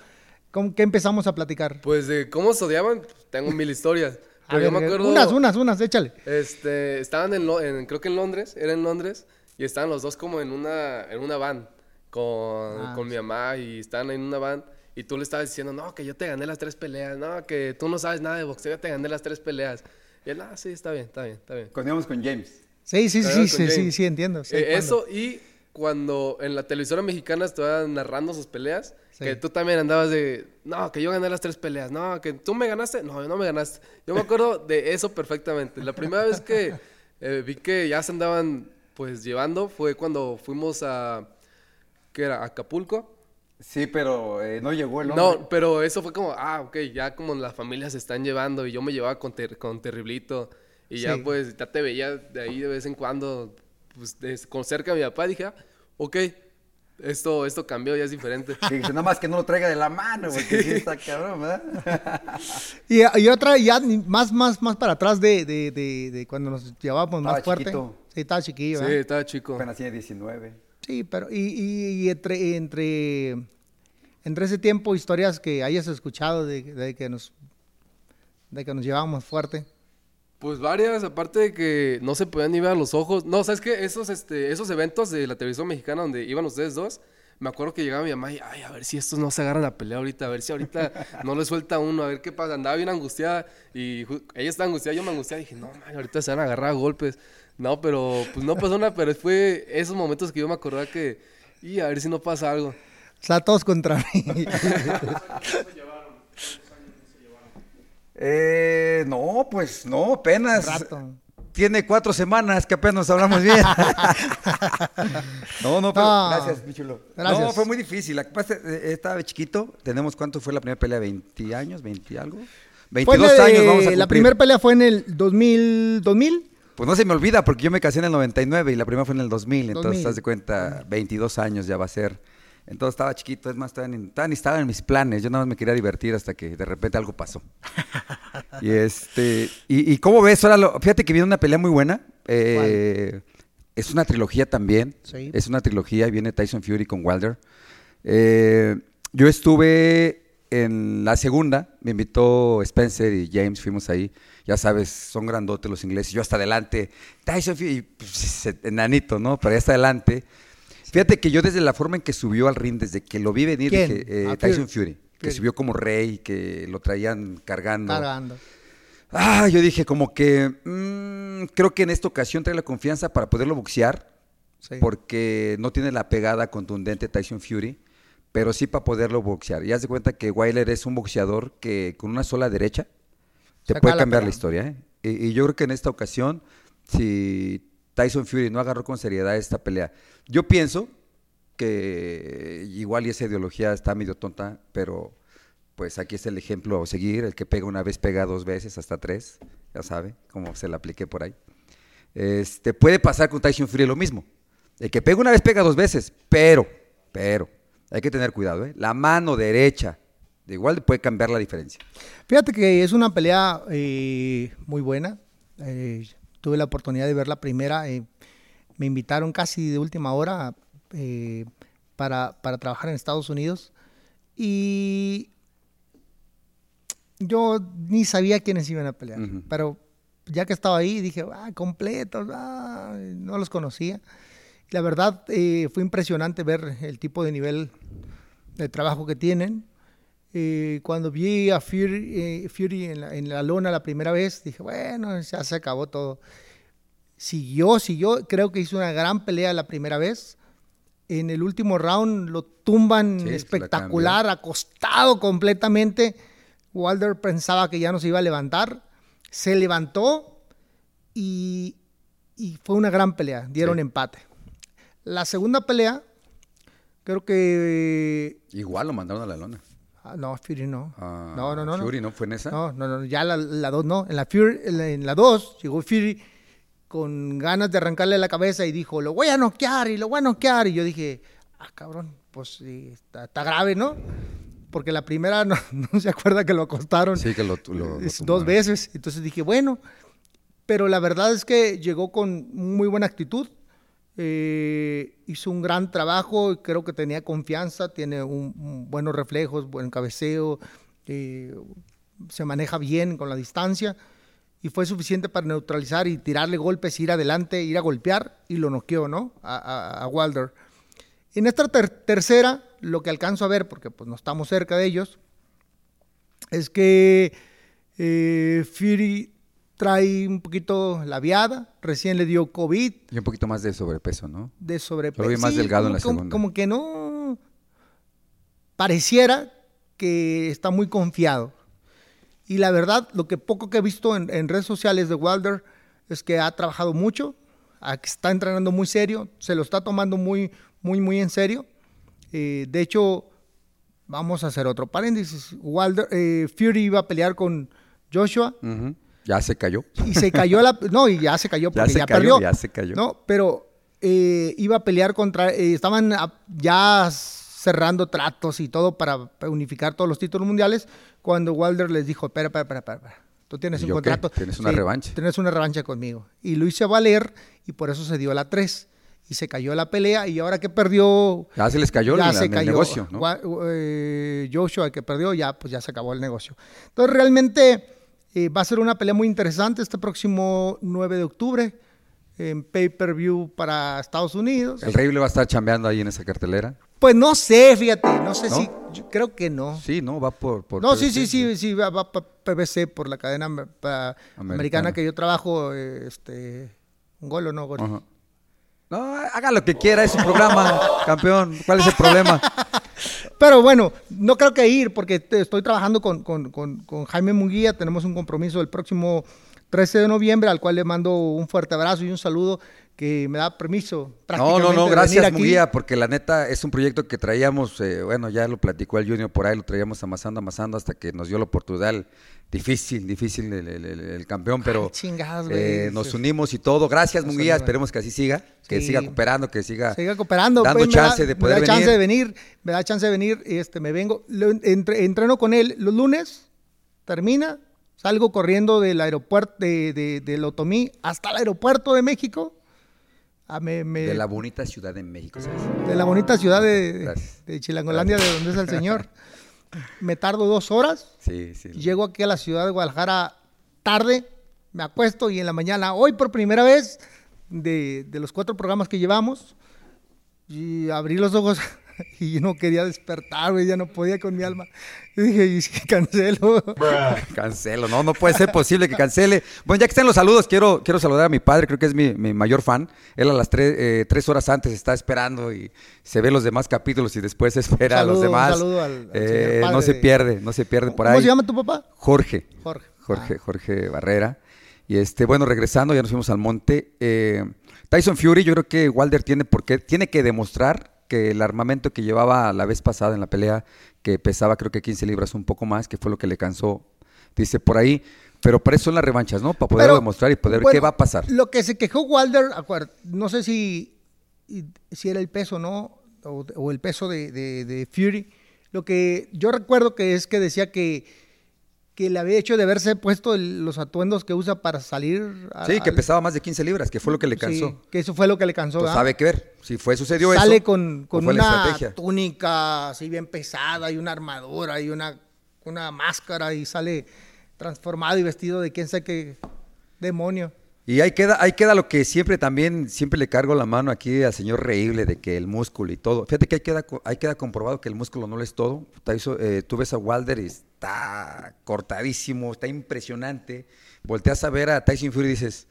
¿cómo, ¿qué empezamos a platicar? Pues de cómo se odiaban, tengo mil historias. A Pero yo ver, me acuerdo. Unas, unas, unas, échale. Este, estaban en, en- creo que en Londres, era en Londres, y estaban los dos como en una, en una van con, Ah, con mi mamá y estaban en una van y tú le estabas diciendo, no, que yo te gané las tres peleas, no, que tú no sabes nada de boxeo, yo te gané las tres peleas. Y él, ah, sí, está bien, está bien, está bien. Cuando íbamos con James. Sí, sí, sí, sí, sí, sí, entiendo. sí, Eh, eso y cuando en la televisora mexicana estaban narrando sus peleas, Sí. que tú también andabas de, no, que yo gané las tres peleas, no, que tú me ganaste, no, no me ganaste. Yo me acuerdo de eso perfectamente. La primera vez que eh, vi que ya se andaban pues llevando fue cuando fuimos a, ¿qué era? Acapulco. Sí, pero eh, no llegó el hombre. No, pero eso fue como, ah, ok, ya como las familias se están llevando y yo me llevaba con, ter- con Terriblito y ya Sí. pues ya te veía de ahí de vez en cuando, pues de- con cerca a mi papá, dije, ah, ok, esto, esto cambió, ya es diferente. Sí, dice, nada más que no lo traiga de la mano, porque sí está cabrón, ¿verdad? Y, y otra ya más, más, más para atrás de, de, de, de cuando nos llevábamos más fuerte. chiquito. Sí, estaba chiquillo, Sí, ¿verdad? estaba chico. Apenas tiene 19. Sí, pero y, y- y entre, entre, entre ese tiempo, historias que hayas escuchado de, de que nos de que nos llevábamos fuerte. Pues varias, aparte de que no se podían ni ver a los ojos. No, ¿sabes qué? Esos, este, esos eventos de la televisión mexicana donde iban ustedes dos, me acuerdo que llegaba mi mamá y, ay, a ver si estos no se agarran a pelear ahorita, a ver si ahorita no le suelta uno, a ver qué pasa. Andaba bien angustiada y ella estaba angustiada, yo me angustiaba y dije, no, man, ahorita se van a agarrar a golpes. No, pero pues no pasó nada, pero fue esos momentos que yo me acordaba que, y a ver si no pasa algo. O sea, todos contra mí. Eh, no, pues no, apenas. Rato. Tiene cuatro semanas que apenas hablamos bien. no, no, pero No. gracias, mi chulo. Gracias. No, fue muy difícil. La que pasa, eh, estaba chiquito. Tenemos, ¿cuánto fue la primera pelea? ¿20 años? ¿20 algo? Fue 22 de- años vamos a cumplir. La primera pelea fue en el 2000, 2000. Pues no se me olvida porque yo me casé en el 99 y la primera fue en el 2000. Entonces, 2000. haz de cuenta, 22 años ya va a ser. Entonces estaba chiquito, es más, todavía ni, estaba en mis planes. Yo nada más me quería divertir hasta que de repente algo pasó. y este, y, y cómo ves, ahora lo- fíjate que viene una pelea muy buena. eh, es una trilogía también. Sí. Es una trilogía y viene Tyson Fury con Wilder. Eh, yo estuve en la segunda, me invitó Spencer y James, fuimos ahí. Ya sabes, son grandotes los ingleses. Yo hasta adelante, Tyson Fury, pues, enanito, ¿no? Pero ahí hasta adelante. Fíjate que yo desde la forma en que subió al ring, desde que lo vi venir, dije, eh, Ah, Tyson Fury, que subió como rey, que lo traían cargando. Cargando. Ah, yo dije como que mm, creo que en esta ocasión trae la confianza para poderlo boxear, Sí. porque no tiene la pegada contundente Tyson Fury, pero sí para poderlo boxear. Y haz de cuenta que Wilder es un boxeador que con una sola derecha te Saca puede cambiar la historia. ¿eh? Y, y yo creo que en esta ocasión, si Tyson Fury no agarró con seriedad esta pelea, yo pienso que igual y esa ideología está medio tonta, pero pues aquí es el ejemplo a seguir, el que pega una vez pega dos veces, hasta tres, ya sabe, como se la apliqué por ahí. Este, puede pasar con Tyson Fury lo mismo. El que pega una vez pega dos veces, pero, pero, hay que tener cuidado, ¿eh? La mano derecha, de igual puede cambiar la diferencia. Fíjate que es una pelea eh, muy buena. Eh, tuve la oportunidad de ver la primera. eh, me invitaron casi de última hora para, para trabajar en Estados Unidos. Y yo ni sabía quiénes iban a pelear. Pero ya que estaba ahí, dije, ah, completos, ah, no los conocía. La verdad, eh, fue impresionante ver el tipo de nivel de trabajo que tienen. Eh, cuando vi a Fury, eh, Fury en, la, en la lona la primera vez, dije, bueno, ya se acabó todo. Siguió, siguió, creo que hizo una gran pelea la primera vez. En el último round lo tumban Sí, espectacular, acostado completamente. Wilder pensaba que ya no se iba a levantar. Se levantó y, y fue una gran pelea. Dieron Sí. empate. La segunda pelea, creo que Igual lo mandaron a la lona. Ah, no, Fury no. Ah, no, no, no. Fury no fue en esa. No, no, no, ya la, la dos no. En la Fury, en la, en la dos llegó Fury con ganas de arrancarle la cabeza y dijo, lo voy a noquear y lo voy a noquear. Y yo dije, ah, cabrón, pues sí, está, está grave, ¿no? Porque la primera no, no se acuerda que lo acostaron Sí, que lo, lo- lo dos veces. Entonces dije, bueno, pero la verdad es que llegó con muy buena actitud. Eh, hizo un gran trabajo, creo que tenía confianza, tiene buenos reflejos, buen cabeceo, eh, se maneja bien con la distancia y fue suficiente para neutralizar y tirarle golpes, ir adelante, ir a golpear y lo noqueó, ¿no? A, a- Wilder. En esta ter- tercera, lo que alcanzo a ver, porque pues no estamos cerca de ellos, es que eh, Fury trae un poquito la viada, recién le dio COVID Y un poquito más de sobrepeso, ¿no? de sobrepeso. Lo vi más delgado en la como, segunda. Como que no pareciera que está muy confiado. Y la verdad, lo que poco que he visto en, en redes sociales de Wilder es que ha trabajado mucho, está entrenando muy serio, se lo está tomando muy, muy, muy en serio. Eh, de hecho, vamos a hacer otro paréntesis. Wilder, eh, Fury iba a pelear con Joshua. Ya se cayó. y se cayó la no y ya se cayó Ya porque se ya, cayó, perdió ya se cayó. no pero eh, iba a pelear contra eh, estaban ya cerrando tratos y todo para unificar todos los títulos mundiales cuando Wilder les dijo espera espera espera espera, tú tienes ¿Y un qué? contrato Tienes una revancha. tienes una revancha conmigo y lo hice valer y por eso se dio la 3 y se cayó la pelea y ahora que perdió Ya se les cayó ya el, se el cayó negocio, ¿no? Eh, Joshua, el que perdió, ya pues ya se acabó el negocio. Entonces realmente eh, va a ser una pelea muy interesante este próximo 9 de octubre en pay-per-view para Estados Unidos. El Rey le va a estar chambeando ahí en esa cartelera. Pues no sé, fíjate, no sé ¿No? si, yo creo que no. Sí, ¿no? Va por... por No, sí, PBC. sí, sí, sí, va, va pa- PBC por la cadena americana. Americana. que yo trabajo, este, un gol o no gol. No, haga lo que quiera, es su programa, campeón. ¿Cuál es el problema? Pero bueno, no creo que ir porque estoy trabajando con, con- con- con Jaime Munguía. Tenemos un compromiso el próximo 13 de noviembre al cual le mando un fuerte abrazo y un saludo que me da permiso. No, no, prácticamente no, de gracias, venir. Munguía, porque la neta es un proyecto que traíamos, eh, bueno, ya lo platicó el Junior por ahí, lo traíamos amasando, amasando hasta que nos dio la oportunidad. Difícil, difícil el, el- el- el campeón, pero Ay, chingados, eh, nos unimos y todo. Gracias, Nos Munguía, esperemos que así siga, que Sí. siga cooperando, que siga, Siga cooperando. dando pues, da- chance de poder me da chance venir. de venir. Me da chance de venir. Este, me vengo. Lo- entre- entreno con él los lunes. Termina. Salgo corriendo del aeropuerto de, de, del Otomí hasta el aeropuerto de México. Ah, me- me- de la bonita Ciudad de México, ¿sabes? de la bonita ciudad de, de Chilangolandia, de donde es el señor. Me tardo dos horas, Sí, sí. llego aquí a la ciudad de Guadalajara tarde, me acuesto y en la mañana, hoy por primera vez, de, de los cuatro programas que llevamos, y abrí los ojos y no quería despertar, güey, ya no podía con mi alma. Y dije, y cancelo. Cancelo, no, no puede ser posible que cancele. Bueno, ya que están los saludos, quiero, quiero saludar a mi padre, creo que es mi, mi mayor fan. Él a las tres, eh, tres horas antes está esperando y se ve los demás capítulos y después espera a los saludo, un demás. saludo al- al Eh, padre no se de- pierde, no se pierde por ¿Cómo ahí. se llama tu papá? Jorge. Jorge. Jorge, Ah. Jorge Barrera. Y este, bueno, regresando, ya nos fuimos al monte. Eh, Tyson Fury, yo creo que Wilder tiene, porque, tiene que demostrar que el armamento que llevaba la vez pasada en la pelea, que pesaba creo que 15 libras un poco más, que fue lo que le cansó, dice por ahí. Pero para eso son las revanchas, ¿no? Para poderlo Pero, demostrar y poder ver qué va a pasar. Lo que se quejó Wilder, no sé si, si era el peso, ¿no? O, o el peso de, de- de Fury. Lo que yo recuerdo que es que decía que, que le había hecho de haberse puesto el- los atuendos que usa para salir. a- Sí, que al- pesaba más de 15 libras, que fue lo que le Sí, cansó. que eso fue lo que le cansó. Pues sabe qué ver. Si fue sucedió Sale eso. con, ¿o con una túnica así bien pesada y una armadura y una, una máscara y sale transformado y vestido de quién sabe qué demonio. Y ahí queda, ahí queda lo que siempre también, siempre le cargo la mano aquí al señor Reíble de que el músculo y todo. Fíjate que ahí queda, ahí queda comprobado que el músculo no lo es todo. Eh, tú ves a Wilder y está cortadísimo, está impresionante. Volteas a ver a Tyson Fury y dices,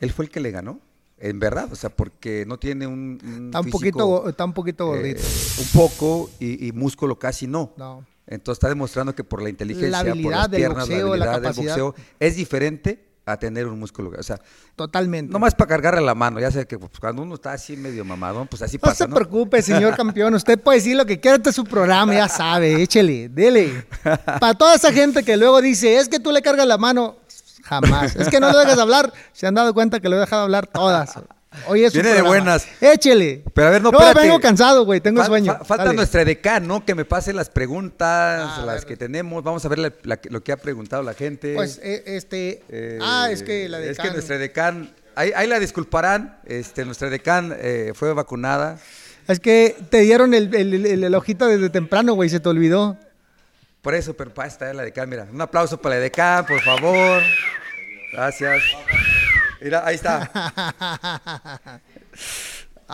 él fue el que le ganó. En verdad, o sea, porque no tiene un, un Está un poquito, está un poquito eh, gordito. un poco y, y músculo casi no. No. Entonces está demostrando que por la inteligencia, por las del piernas, boxeo, la la habilidad del capacidad. boxeo, es diferente a tener un músculo. O sea, Totalmente. no más para cargarle la mano, ya sé que pues, cuando uno está así medio mamadón, pues así No pasa, se ¿no? preocupe, señor campeón. Usted puede decir lo que quiera, este es su programa, ya sabe. Échele, dele. Para toda esa gente que luego dice, es que tú le cargas la mano, jamás. Es que no lo dejas hablar. Se han dado cuenta que lo he dejado hablar todas. Hoy es Viene de buenas. Échele. Pero a ver, no, No, espérate. vengo cansado, güey. Tengo Fal- sueño. fa- falta Dale. nuestra ¿no? Que me pase las preguntas, Ah, las que tenemos. Vamos a ver la- la- lo que ha preguntado la gente. Pues, eh, este. Eh, ah, es que la de Es que nuestra edecán, ahí, ahí la disculparán, este, nuestra edecán eh, fue vacunada. Es que te dieron el, el, el- el ojito desde temprano, güey. Se te olvidó. Por eso, pero para esta es la edecán, mira. Un aplauso para la edecán, por favor. Gracias. Mira, ahí está.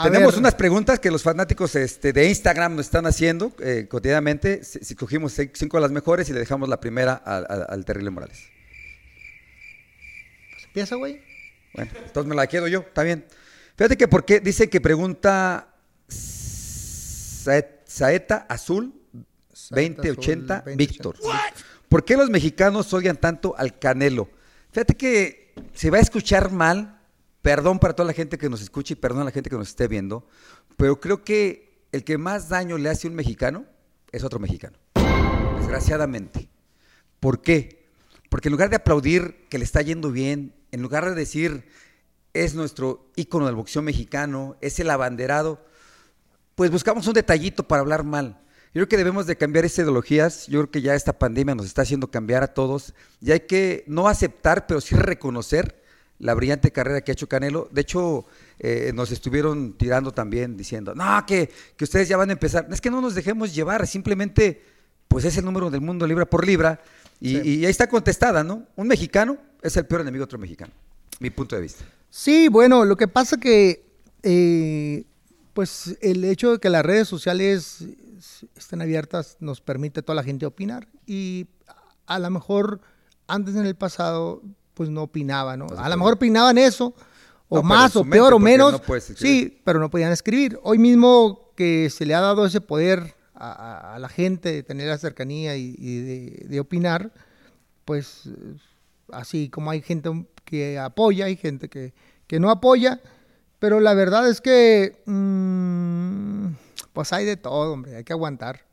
Tenemos ver, unas preguntas que los fanáticos este, de Instagram nos están haciendo eh, cotidianamente. Si, si cogimos cinco de las mejores y le dejamos la primera al, al- al Terrible Morales. Empieza, güey. Bueno, entonces me la quedo yo, está bien. Fíjate que porque dice que pregunta Sae- Saeta Azul Saeta 2080 Azul, Víctor. 2080. ¿Por qué los mexicanos odian tanto al Canelo? Fíjate que se va a escuchar mal, perdón para toda la gente que nos escuche y perdón a la gente que nos esté viendo, pero creo que el que más daño le hace a un mexicano es otro mexicano. Desgraciadamente. ¿Por qué? Porque en lugar de aplaudir que le está yendo bien, en lugar de decir es nuestro ícono del boxeo mexicano, es el abanderado, pues buscamos un detallito para hablar mal. Yo creo que debemos de cambiar esas ideologías. Yo creo que ya esta pandemia nos está haciendo cambiar a todos. Y hay que no aceptar, pero sí reconocer la brillante carrera que ha hecho Canelo. De hecho, eh, nos estuvieron tirando también diciendo, no, que, que ustedes ya van a empezar. Es que no nos dejemos llevar, simplemente, pues es el número del mundo libra por libra. Y, y ahí está contestada, ¿no? Un mexicano es el peor enemigo de otro mexicano. Mi punto de vista. Sí, bueno, lo que pasa que, eh, pues el hecho de que las redes sociales estén abiertas nos permite a toda la gente opinar y a lo mejor antes en el pasado pues no opinaba, ¿no? A lo mejor opinaban eso, o No, más, o peor, o menos. no sí, pero no podían escribir. Hoy mismo que se le ha dado ese poder a, a- la gente de tener la cercanía y, y de, de opinar, pues así como hay gente que apoya, hay gente que, que no apoya, pero la verdad es que mm, pues hay de todo, hombre, hay que aguantar.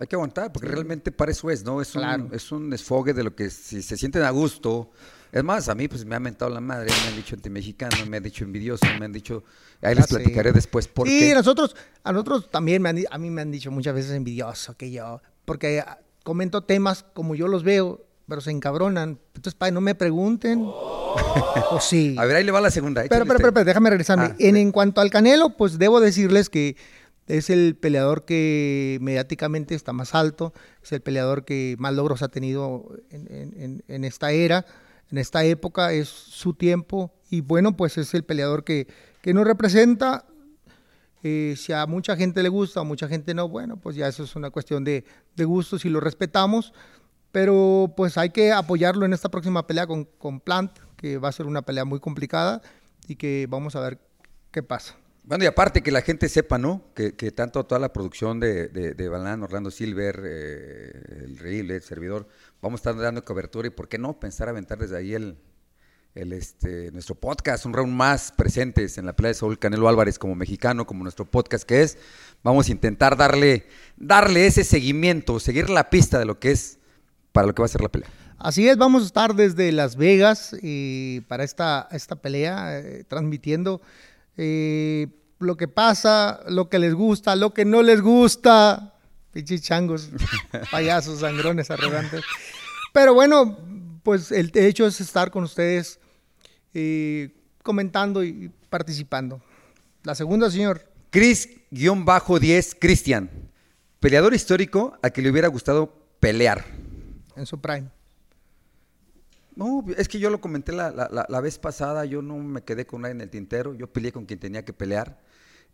Hay que aguantar, porque realmente para eso es, ¿no? Es, Claro. un, es un desfogue de lo que si se sienten a gusto. Es más, a mí pues me ha mentado la madre, me han dicho antimexicano, me han dicho envidioso, me han dicho... Ahí les Ah, sí. platicaré después por sí, qué. nosotros, a nosotros también, me han a mí me han dicho muchas veces envidioso que yo, porque ah, comento temas como yo los veo, pero se encabronan. Entonces, padre, no me pregunten. o sí. A ver, ahí le va la segunda. Pero, pero, pero, pero, déjame regresarme. Ah, en, sí. en cuanto al Canelo, pues debo decirles que es el peleador que mediáticamente está más alto, es el peleador que más logros ha tenido en, esta era, en esta época, es su tiempo y bueno, pues es el peleador que, que nos representa. Eh, si a mucha gente le gusta, a mucha gente no, bueno, pues ya eso es una cuestión de, de gustos y lo respetamos. Pero pues hay que apoyarlo en esta próxima pelea con, con Plant, que va a ser una pelea muy complicada y que vamos a ver qué pasa. Bueno, y aparte que la gente sepa, ¿no? Que, que tanto toda la producción de, de, de Balán, Orlando Silver, eh, el Rey, el servidor, vamos a estar dando cobertura y por qué no pensar aventar desde ahí el, el este, nuestro podcast, un round más presentes en la pelea de Saúl Canelo Álvarez como mexicano, como nuestro podcast que es. Vamos a intentar darle, darle ese seguimiento, seguir la pista de lo que es para lo que va a ser la pelea. Así es, vamos a estar desde Las Vegas eh, para esta, esta pelea, eh, transmitiendo eh, lo que pasa, lo que les gusta, lo que no les gusta. Pinches changos, payasos, sangrones, arrogantes. Pero bueno, pues el hecho es estar con ustedes eh, comentando y participando. La segunda, señor. Chris-10 Cristian, peleador histórico a que le hubiera gustado pelear. en su prime. No, es que yo lo comenté la, la- la- vez pasada, yo no me quedé con nadie en el tintero, yo peleé con quien tenía que pelear.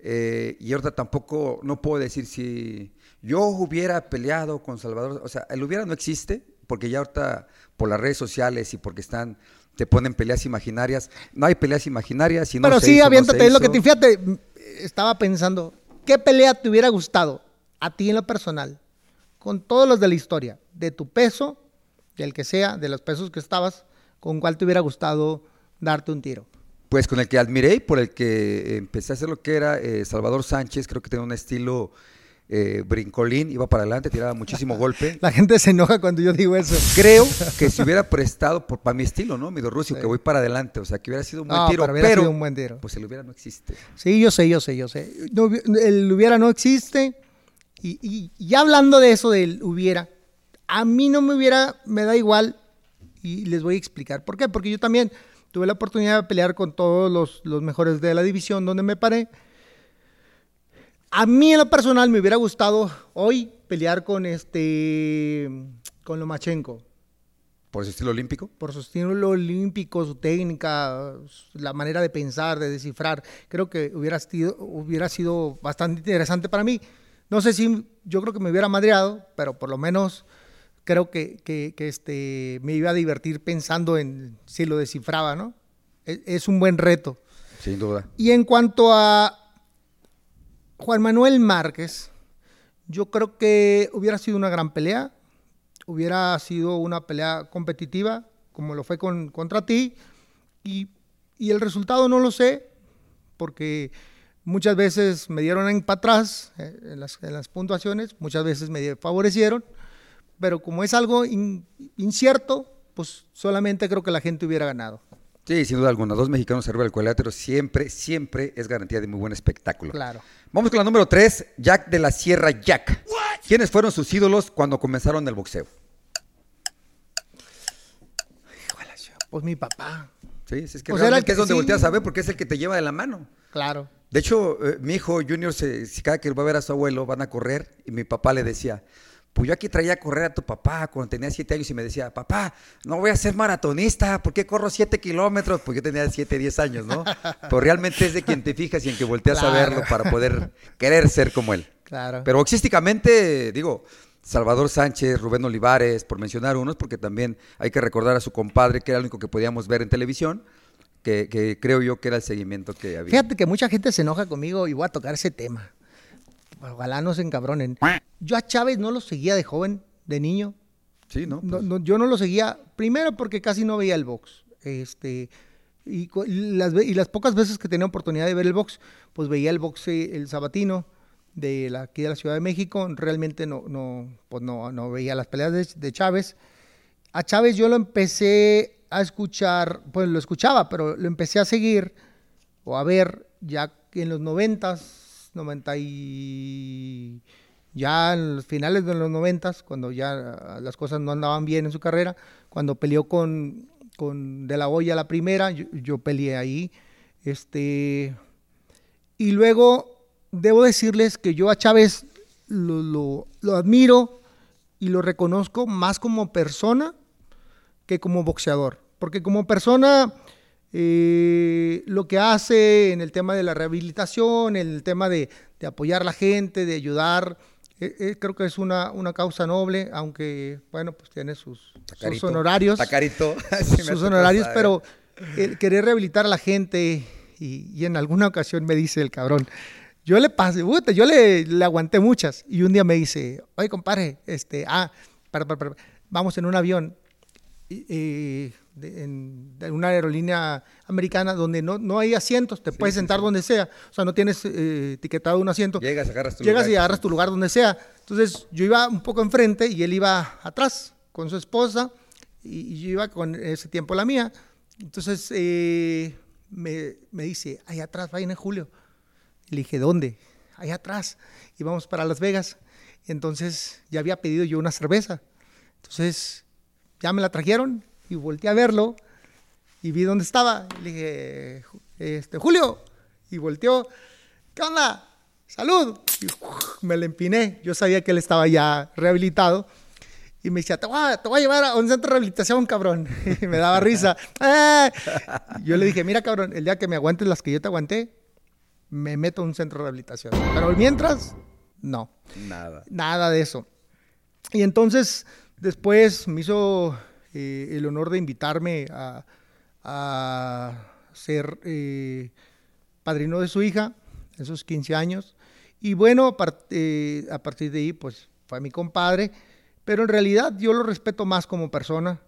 eh, y ahorita tampoco, no puedo decir si yo hubiera peleado con Salvador, o sea, el hubiera no existe, porque ya ahorita por las redes sociales y porque están, te ponen peleas imaginarias, no hay peleas imaginarias. Y no Pero se sí, hizo, no aviéntate, se es lo que te fíjate, estaba pensando, ¿qué pelea te hubiera gustado a ti en lo personal? Con todos los de la historia, de tu peso, del que sea, de los pesos que estabas, ¿con cuál te hubiera gustado darte un tiro? Pues con el que admiré y por el que empecé a hacer lo que era eh, Salvador Sánchez, creo que tenía un estilo eh, brincolín, iba para adelante, tiraba muchísimo golpe. La gente se enoja cuando yo digo eso. Creo que si hubiera prestado por, para mi estilo, ¿no? Mi Rusio, que voy para adelante, o sea, que hubiera sido un buen No, tiro, pero pero, sido un buen tiro. pues el hubiera no existe. Sí, yo sé, yo sé, yo sé. No el hubiera no existe. Y, y- y ya hablando de eso del hubiera, a mí no me hubiera, me da igual. Y les voy a explicar por qué. Porque yo también tuve la oportunidad de pelear con todos los, los mejores de la división donde me paré. A mí en lo personal me hubiera gustado hoy pelear con este, con Lomachenko Por su estilo olímpico. por su estilo olímpico, su técnica, la manera de pensar, de descifrar. Creo que hubiera sido, hubiera sido bastante interesante para mí. No sé si yo creo que me hubiera madreado, pero por lo menos creo que, que- que, este, me iba a divertir pensando en si lo descifraba, ¿no? Es, es un buen reto. Sin duda. Y en cuanto a Juan Manuel Márquez, yo creo que hubiera sido una gran pelea, hubiera sido una pelea competitiva, como lo fue con, contra ti, y, y el resultado no lo sé, porque muchas veces me dieron en para atrás eh, en, las, en las puntuaciones, muchas veces me favorecieron, pero como es algo in- incierto, pues solamente creo que la gente hubiera ganado. Sí, sin duda alguna. Dos mexicanos arriba del cuadrilátero siempre, siempre es garantía de muy buen espectáculo. Claro. Vamos con la número 3, Jack de la Sierra Jack. ¿Quiénes fueron sus ídolos cuando comenzaron el boxeo? Pues mi papá, Sí, es que Pues era el realmente es que- donde sí. volteas a ver porque es el que te lleva de la mano. claro. De hecho, eh, mi hijo Junior, se, si cada que va a ver a su abuelo, van a correr y mi papá le decía, pues yo aquí traía a correr a tu papá cuando tenía siete años y me decía, papá, no voy a ser maratonista, ¿por qué corro siete kilómetros? Pues yo tenía siete, diez años, ¿no? Pero realmente es de quien te fijas y en que volteas a verlo para poder querer ser como él. Claro. Pero boxísticamente, digo, Salvador Sánchez, Rubén Olivares, por mencionar unos, porque también hay que recordar a su compadre, que era el único que podíamos ver en televisión, que, que creo yo que era el seguimiento que había. Fíjate que mucha gente se enoja conmigo y voy a tocar ese tema. Ojalá no se encabronen. Yo a Chávez no lo seguía de joven, de niño. Sí, Pues, no, yo no lo seguía, primero porque casi no veía el box. Este, y, las, y las pocas veces que tenía oportunidad de ver el box, pues veía el box eh, el sabatino de la, aquí de la Ciudad de México. Realmente no, no, pues no, no veía las peleas de, de Chávez. A Chávez yo lo empecé a escuchar, pues lo escuchaba, pero lo empecé a seguir o a ver ya en los noventas, noventa y ya en los finales de los noventas, cuando ya las cosas no andaban bien en su carrera, cuando peleó con, con De La Hoya la primera, yo, yo peleé ahí, este, y luego debo decirles que yo a Chávez lo, lo- lo admiro y lo reconozco más como persona que como boxeador. Porque como persona, eh, lo que hace en el tema de la rehabilitación, en el tema de, de apoyar a la gente, de ayudar, eh, eh, creo que es una, una causa noble, aunque, bueno, pues tiene sus, sus honorarios. Tacarito. Sus honorarios, pero el querer rehabilitar a la gente, y, y en alguna ocasión me dice el cabrón, yo le pasé, puta, yo le, le aguanté muchas, y un día me dice, oye, compadre, este, ah, para, para, para, vamos en un avión, y de, en, de una aerolínea americana donde no, no hay asientos, te puedes sentar donde sea, o sea, no tienes eh, etiquetado un asiento. Llegas, agarras tu Llegas lugar. y agarras tu lugar donde sea. Entonces yo iba un poco enfrente y él iba atrás con su esposa y, y yo iba con ese tiempo la mía. Entonces eh, me, me dice, ahí atrás, vayan en julio. Y le dije, ¿dónde? Ahí atrás. Y vamos para Las Vegas. Entonces ya había pedido yo una cerveza. Entonces ya me la trajeron y volteé a verlo y vi dónde estaba. Le dije, este, Julio. Y volteó, ¿qué onda? Salud. Y ¡uf! me le empiné. Yo sabía que él estaba ya rehabilitado. Y me decía, te voy, a, te voy a llevar a un centro de rehabilitación, cabrón. Y me daba risa. ¡Ah! Yo le dije, mira, cabrón, el día que me aguantes las que yo te aguanté, me meto a un centro de rehabilitación. Pero mientras, no. Nada. Nada de eso. Y entonces, después me hizo eh, el honor de invitarme a, ser eh, padrino de su hija en sus 15 años. Y bueno, eh, a partir de ahí, pues fue mi compadre. Pero en realidad yo lo respeto más como persona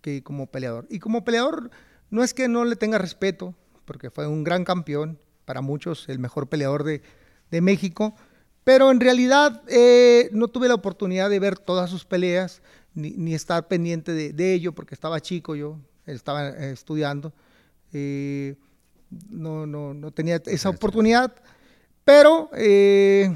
que como peleador. Y como peleador, no es que no le tenga respeto, porque fue un gran campeón, para muchos el mejor peleador de, México, Pero en realidad no tuve la oportunidad de ver todas sus peleas, ni, ni estar pendiente de, de ello, porque estaba chico yo, estaba eh, estudiando. Eh, no, no, no tenía esa oportunidad. Pero, eh,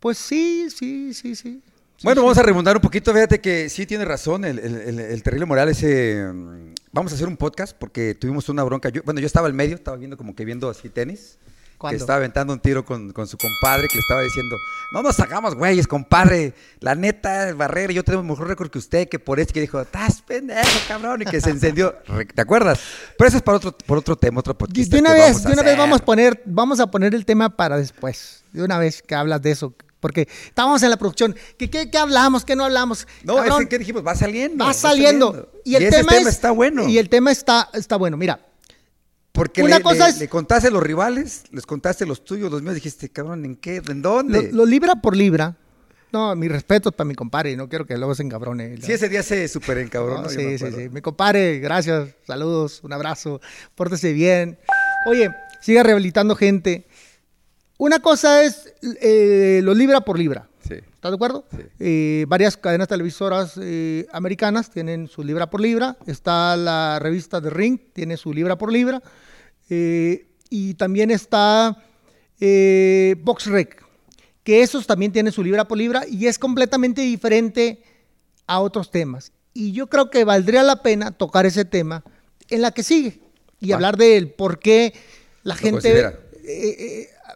pues sí, sí, sí, sí. Bueno, vamos a remontar un poquito. Fíjate que sí tiene razón el, el- el- el terrible Morales. eh, mm, vamos a hacer un podcast porque tuvimos una bronca. Yo- bueno, yo estaba al medio, estaba viendo como que viendo así tenis. Que estaba aventando un tiro con, con su compadre que le estaba diciendo, no nos hagamos güeyes, compadre. La neta, Barrera, yo tengo mejor récord que usted, que por este que dijo, estás pendejo, cabrón, y que se encendió. ¿Te acuerdas? Pero eso es para otro, por otro tema, otro podcast. de una vez, vamos a de una vez vamos a poner, vamos a poner el tema para después. De una vez que hablas de eso. Porque estábamos en la producción. ¿Qué, qué, qué hablamos? ¿Qué no hablamos? No, Cabrón, es que dijimos, va saliendo. va saliendo. Y el ese tema, es- está bueno. Y el tema está, está bueno. Mira, Porque Una le, cosa le- es- le contaste los rivales, les contaste los tuyos, los míos, dijiste, cabrón, ¿en qué? ¿En dónde? lo libra por libra. No, mi respeto para mi compadre. No quiero que luego se encabrone. Sí, ese día se super encabronó. No, sí, sí, sí. Mi compadre, gracias, saludos, un abrazo, pórtese bien. Oye, siga rehabilitando gente. Una cosa es eh, lo libra por libra. Sí. ¿Estás de acuerdo? Sí. Eh, varias cadenas televisoras eh, americanas tienen su libra por libra. Está la revista The Ring, tiene su libra por libra. Eh, y también está BoxRec, que esos también tienen su libra por libra y es completamente diferente a otros temas. Y yo creo que valdría la pena tocar ese tema en la que sigue y hablar del por qué la Lo gente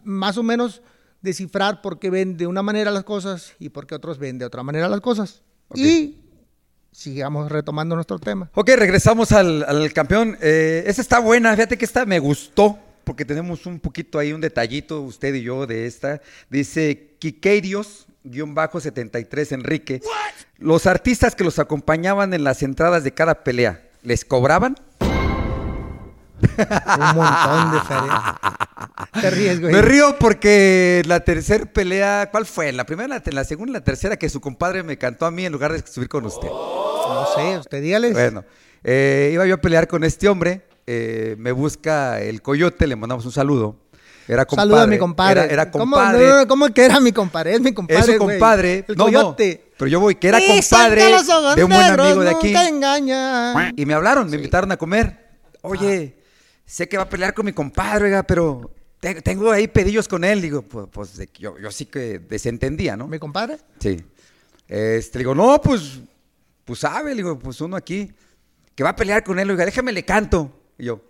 más o menos descifrar por qué ven de una manera las cosas y por qué otros ven de otra manera las cosas. Y sigamos retomando nuestro tema. Ok, regresamos al, al campeón. Eh, esa está buena, fíjate que esta me gustó, porque tenemos un poquito ahí, un detallito, usted y yo, de esta. Dice Quiquerios, guion bajo 73, Enrique. Los artistas que los acompañaban en las entradas de cada pelea, ¿les cobraban? Un montón de. Te ríes, güey. Me río porque la tercera pelea, ¿cuál fue? La primera, la, la segunda, la tercera, que su compadre me cantó a mí en lugar de subir con usted. No sé, usted dígale. Bueno, eh, iba yo a pelear con este hombre, eh, me busca el coyote, le mandamos un saludo. Era compadre. Saluda a mi compadre. Era, era ¿Cómo, compadre. no, no, ¿cómo que era mi compadre? Es mi compadre. es su compadre. El no, coyote. no, pero yo voy, que era compadre de un buen amigo de aquí. nunca engañan. Y me hablaron, me invitaron a comer. Oye, sé que va a pelear con mi compadre, oiga, pero te- tengo ahí pedillos con él. Digo, pues, pues, yo, yo sí que desentendía, ¿no? ¿Mi compadre? Sí. Este, le digo, no, pues, pues sabe, le digo, pues uno aquí, que va a pelear con él, oiga, déjame le canto. Y yo,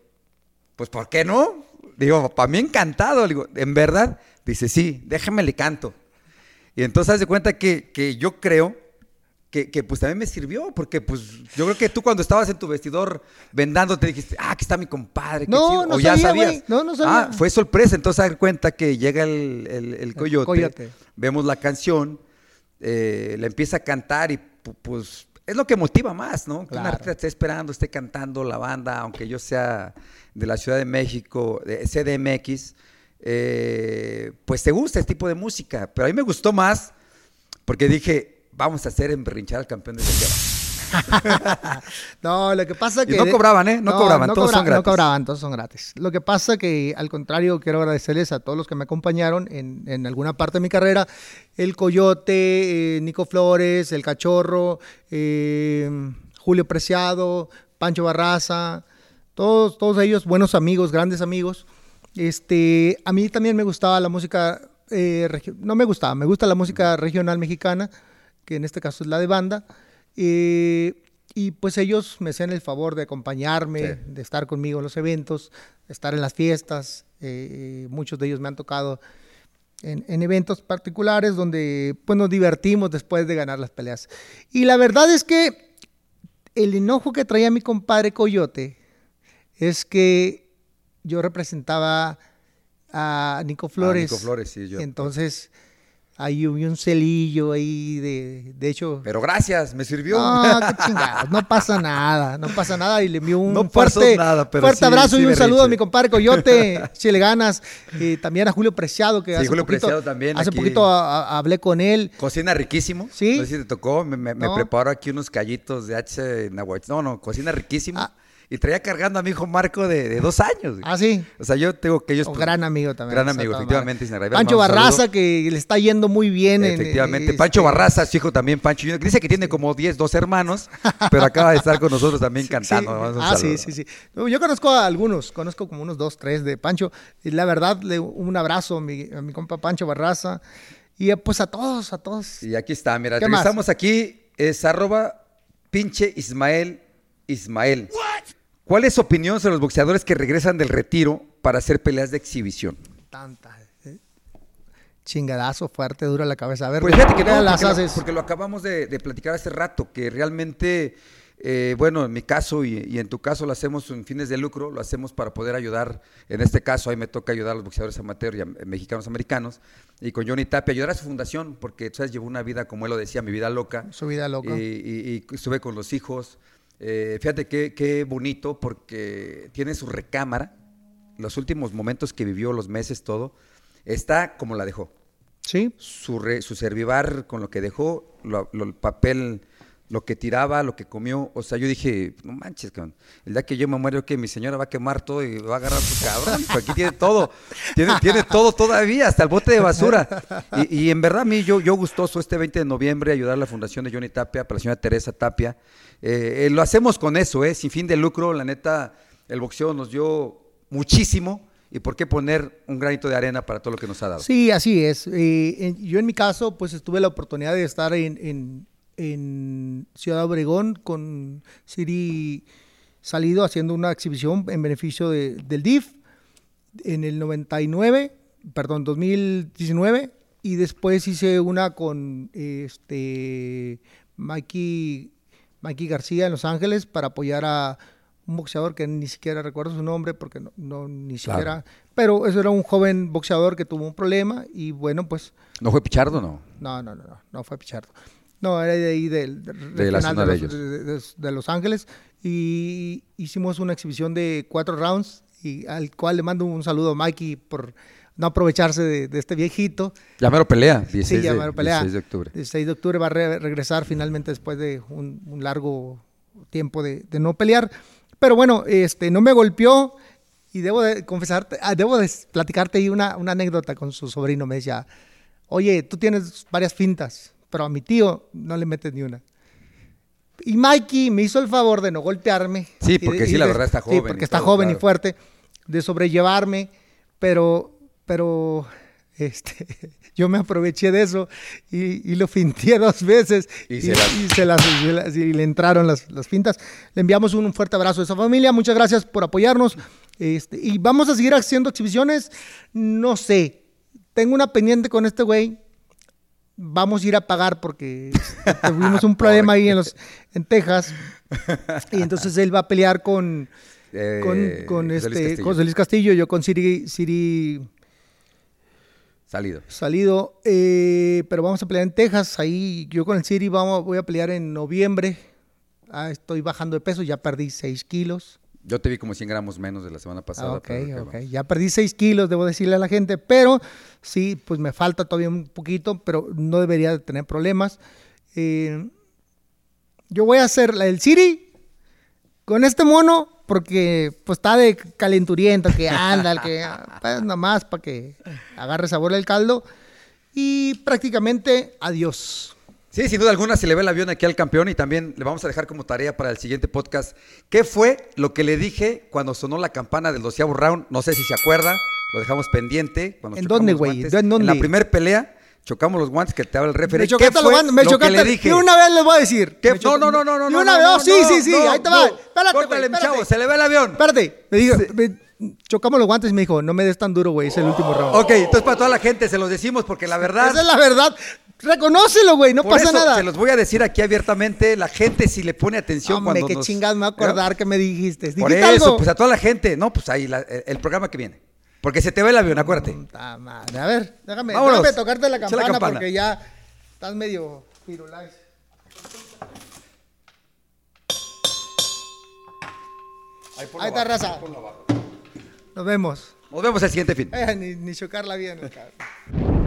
pues, ¿por qué no? Digo, para mí encantado, digo, ¿en verdad? Dice, sí, déjame le canto. Y entonces haz de cuenta que, que yo creo que, que, pues también me sirvió, porque pues yo creo que tú cuando estabas en tu vestidor vendando te dijiste, ah, aquí está mi compadre, qué No, chido. no o ya sabía, sabías. güey. No, no sabía. Ah, fue sorpresa, entonces de cuenta que llega el, el- el coyote, coyote. vemos la canción, eh, la empieza a cantar y pu- pues es lo que motiva más, ¿no? Que un Claro. artista esté esperando, esté cantando la banda, aunque yo sea de la Ciudad de México, de CDMX, eh, pues te gusta este tipo de música. Pero a mí me gustó más porque dije, vamos a hacer emberrinchar al campeón de. No, lo que pasa Y que... no cobraban, ¿eh? No cobraban, todos son No gratis. cobraban, todos son gratis. Lo que pasa que, al contrario, quiero agradecerles a todos los que me acompañaron en, en alguna parte de mi carrera. El Coyote, eh, Nico Flores, El Cachorro, eh, Julio Preciado, Pancho Barraza, todos, todos ellos buenos amigos, grandes amigos. Este, a mí también me gustaba la música, eh, no me gustaba, me gusta la música regional mexicana, que en este caso es la de banda. Eh, y pues ellos me hacían el favor de acompañarme, Sí. de estar conmigo en los eventos, de estar en las fiestas. eh, muchos de ellos me han tocado en, en eventos particulares donde pues, nos divertimos después de ganar las peleas. Y la verdad es que el enojo que traía mi compadre Coyote es que yo representaba a Nico Flores. Nico Flores, sí, yo. Entonces, ahí hubo un celillo ahí de, de hecho... Pero gracias, me sirvió. No, qué chingados, no pasa nada, no pasa nada y le envío un No fuerte, nada, pero fuerte sí- abrazo sí y un saludo a mi compadre Coyote, si le ganas, y también a Julio Preciado que Sí, hace Julio poquito, Preciado también hace aquí. poquito a- a- hablé con él. Cocina riquísimo. Sí. No sé si te tocó. Me, me, preparó aquí unos callitos de H Nahuatl. No, no, cocina riquísimo. Ah. Y traía cargando a mi hijo Marco de, de dos años. güey. Ah, sí. O sea, yo tengo que ellos... O pues, gran amigo también. Gran amigo, efectivamente. Pancho un Barraza, saludo. que le está yendo muy bien. en- Efectivamente. este, Pancho Barraza, su hijo también, Pancho Junior, dice que tiene como 10, 12 hermanos, pero acaba de estar con nosotros también Sí, cantando. sí. Un Ah, sí, sí, sí. Yo conozco a algunos, conozco como unos dos, tres de Pancho. Y la verdad, le, un abrazo a mi, a mi compa Pancho Barraza. Y eh, pues a todos, a todos. Y aquí está, mira, ¿Qué estamos aquí, es arroba pinche Ismael Ismael. ¿Cuál es su opinión sobre los boxeadores que regresan del retiro para hacer peleas de exhibición? Tanta. eh. Chingadazo fuerte, dura la cabeza. A ver, Pues fíjate que ¿qué no, las porque, lo, haces? porque lo acabamos de, de platicar hace rato, que realmente, eh, bueno, en mi caso y, y en tu caso lo hacemos en fines de lucro, lo hacemos para poder ayudar, en este caso ahí me toca ayudar a los boxeadores amateurs y a mexicanos americanos, y con Johnny Tapia ayudar a su fundación, porque sabes, llevó una vida, como él lo decía, mi vida loca. Su vida loca. Y, y- y estuve con los hijos. Eh, fíjate qué, qué bonito, porque tiene su recámara, los últimos momentos que vivió, los meses, todo, está como la dejó Sí. su, re- su servivar con lo que dejó, lo- lo- el papel, lo que tiraba, lo que comió. O sea, yo dije, no manches, cabrón. El día que yo me muero, que mi señora va a quemar todo y va a agarrar su cabrón. Pues aquí tiene todo. Tiene, todo todavía, hasta el bote de basura. Y, en verdad, a mí, yo, yo gustoso este 20 de noviembre ayudar a la Fundación de Johnny Tapia, para la señora Teresa Tapia. Eh, eh, lo hacemos con eso, ¿eh? Sin fin de lucro. La neta, el boxeo nos dio muchísimo. ¿Y por qué poner un granito de arena para todo lo que nos ha dado? Sí, así es. Eh, yo en mi caso, pues tuve la oportunidad de estar en, en- en Ciudad Obregón con Siri Salido haciendo una exhibición en beneficio de- del DIF en el 99, perdón, 2019, y después hice una con este Mikey, Mikey García en Los Ángeles para apoyar a un boxeador que ni siquiera recuerdo su nombre porque no, no ni Claro. siquiera, pero eso era un joven boxeador que tuvo un problema y bueno, pues ¿No fue Pichardo no? no, no, no, no, no fue Pichardo. No, era de ahí del De la zona de, los, de- de- Los Ángeles y hicimos una exhibición de cuatro rounds y al cual le mando un saludo a Mikey por no aprovecharse de, de este viejito. Ya mero pelea, 16, Sí, ya mero pelea. 16 de octubre. El 6 de octubre va a re- regresar finalmente después de un, un largo tiempo de, de no pelear. Pero bueno, este, no me golpeó y debo de confesarte, ah, debo de platicarte ahí una, una anécdota con su sobrino. Me decía, oye, tú tienes varias fintas, pero a mi tío no le metes ni una. Y Mikey me hizo el favor de no golpearme. Sí, porque de- sí, la de- verdad está Sí, joven y porque está todo, joven y fuerte, de sobrellevarme, pero, pero este, yo me aproveché de eso y, y lo finté dos veces Y y, se las- y se las- y las- y le entraron las, las fintas. Le enviamos un fuerte abrazo a esa familia, muchas gracias por apoyarnos este, y vamos a seguir haciendo exhibiciones, no sé, tengo una pendiente con este güey. Vamos a ir a pagar porque tuvimos un problema ahí en, los, en Texas. Y entonces él va a pelear con, Eh, con, con José Luis este Castillo. José Luis Castillo, yo con Siri, Siri Salido. Salido, eh, pero vamos a pelear en Texas, ahí yo con el Siri vamos, voy a pelear en noviembre, Ah, estoy bajando de peso, ya perdí 6 kilos, Yo te vi como 100 gramos menos de la semana Ah, pasada. ok, pero ok, ya perdí 6 kilos, debo decirle a la gente, pero sí, pues me falta todavía un poquito, pero no debería de tener problemas. Eh, yo voy a hacer la del Siri con este mono porque pues está de calenturiento, que anda, el que pues nada más para que agarre sabor el caldo y prácticamente adiós. Sí, sin duda alguna se le ve el avión aquí al campeón y también le vamos a dejar como tarea para el siguiente podcast. ¿Qué fue lo que le dije cuando sonó la campana del doceavo round? No sé si se acuerda, lo dejamos pendiente. Cuando ¿En dónde, güey? ¿En dónde? la primera pelea chocamos los guantes que te habla el referee. Me ¿Qué chocaste los guantes, me lo chocaste. que le dije? Y una vez les voy a decir. ¿Qué? No, no, no, no, no. Y no, una no, vez, no, oh, sí, no, sí, sí, no, ahí te no. va. Espérate, Córtale, chavo, se le ve el avión. Espérate, me dijo, me- chocamos los guantes y me dijo, no me des tan duro, güey, es el último round. Ok, entonces para toda la gente se los decimos porque la verdad... Esa es la verdad. Reconócelo, güey, no por pasa eso nada. Se los voy a decir aquí abiertamente. La gente si le pone atención Hombre, cuando qué nos- chingados me voy a acordar que me dijiste. Por ¿Dijiste eso, algo? pues a toda la gente. No, pues ahí la- el, el programa que viene. Porque se te ve el avión, acuérdate. Puta madre. A ver, déjame, déjame tocarte la campana, porque ya estás medio pirulais. Ahí está, raza. Nos vemos. Nos vemos el siguiente fin. Eh, ni, ni chocarla bien. cabrón.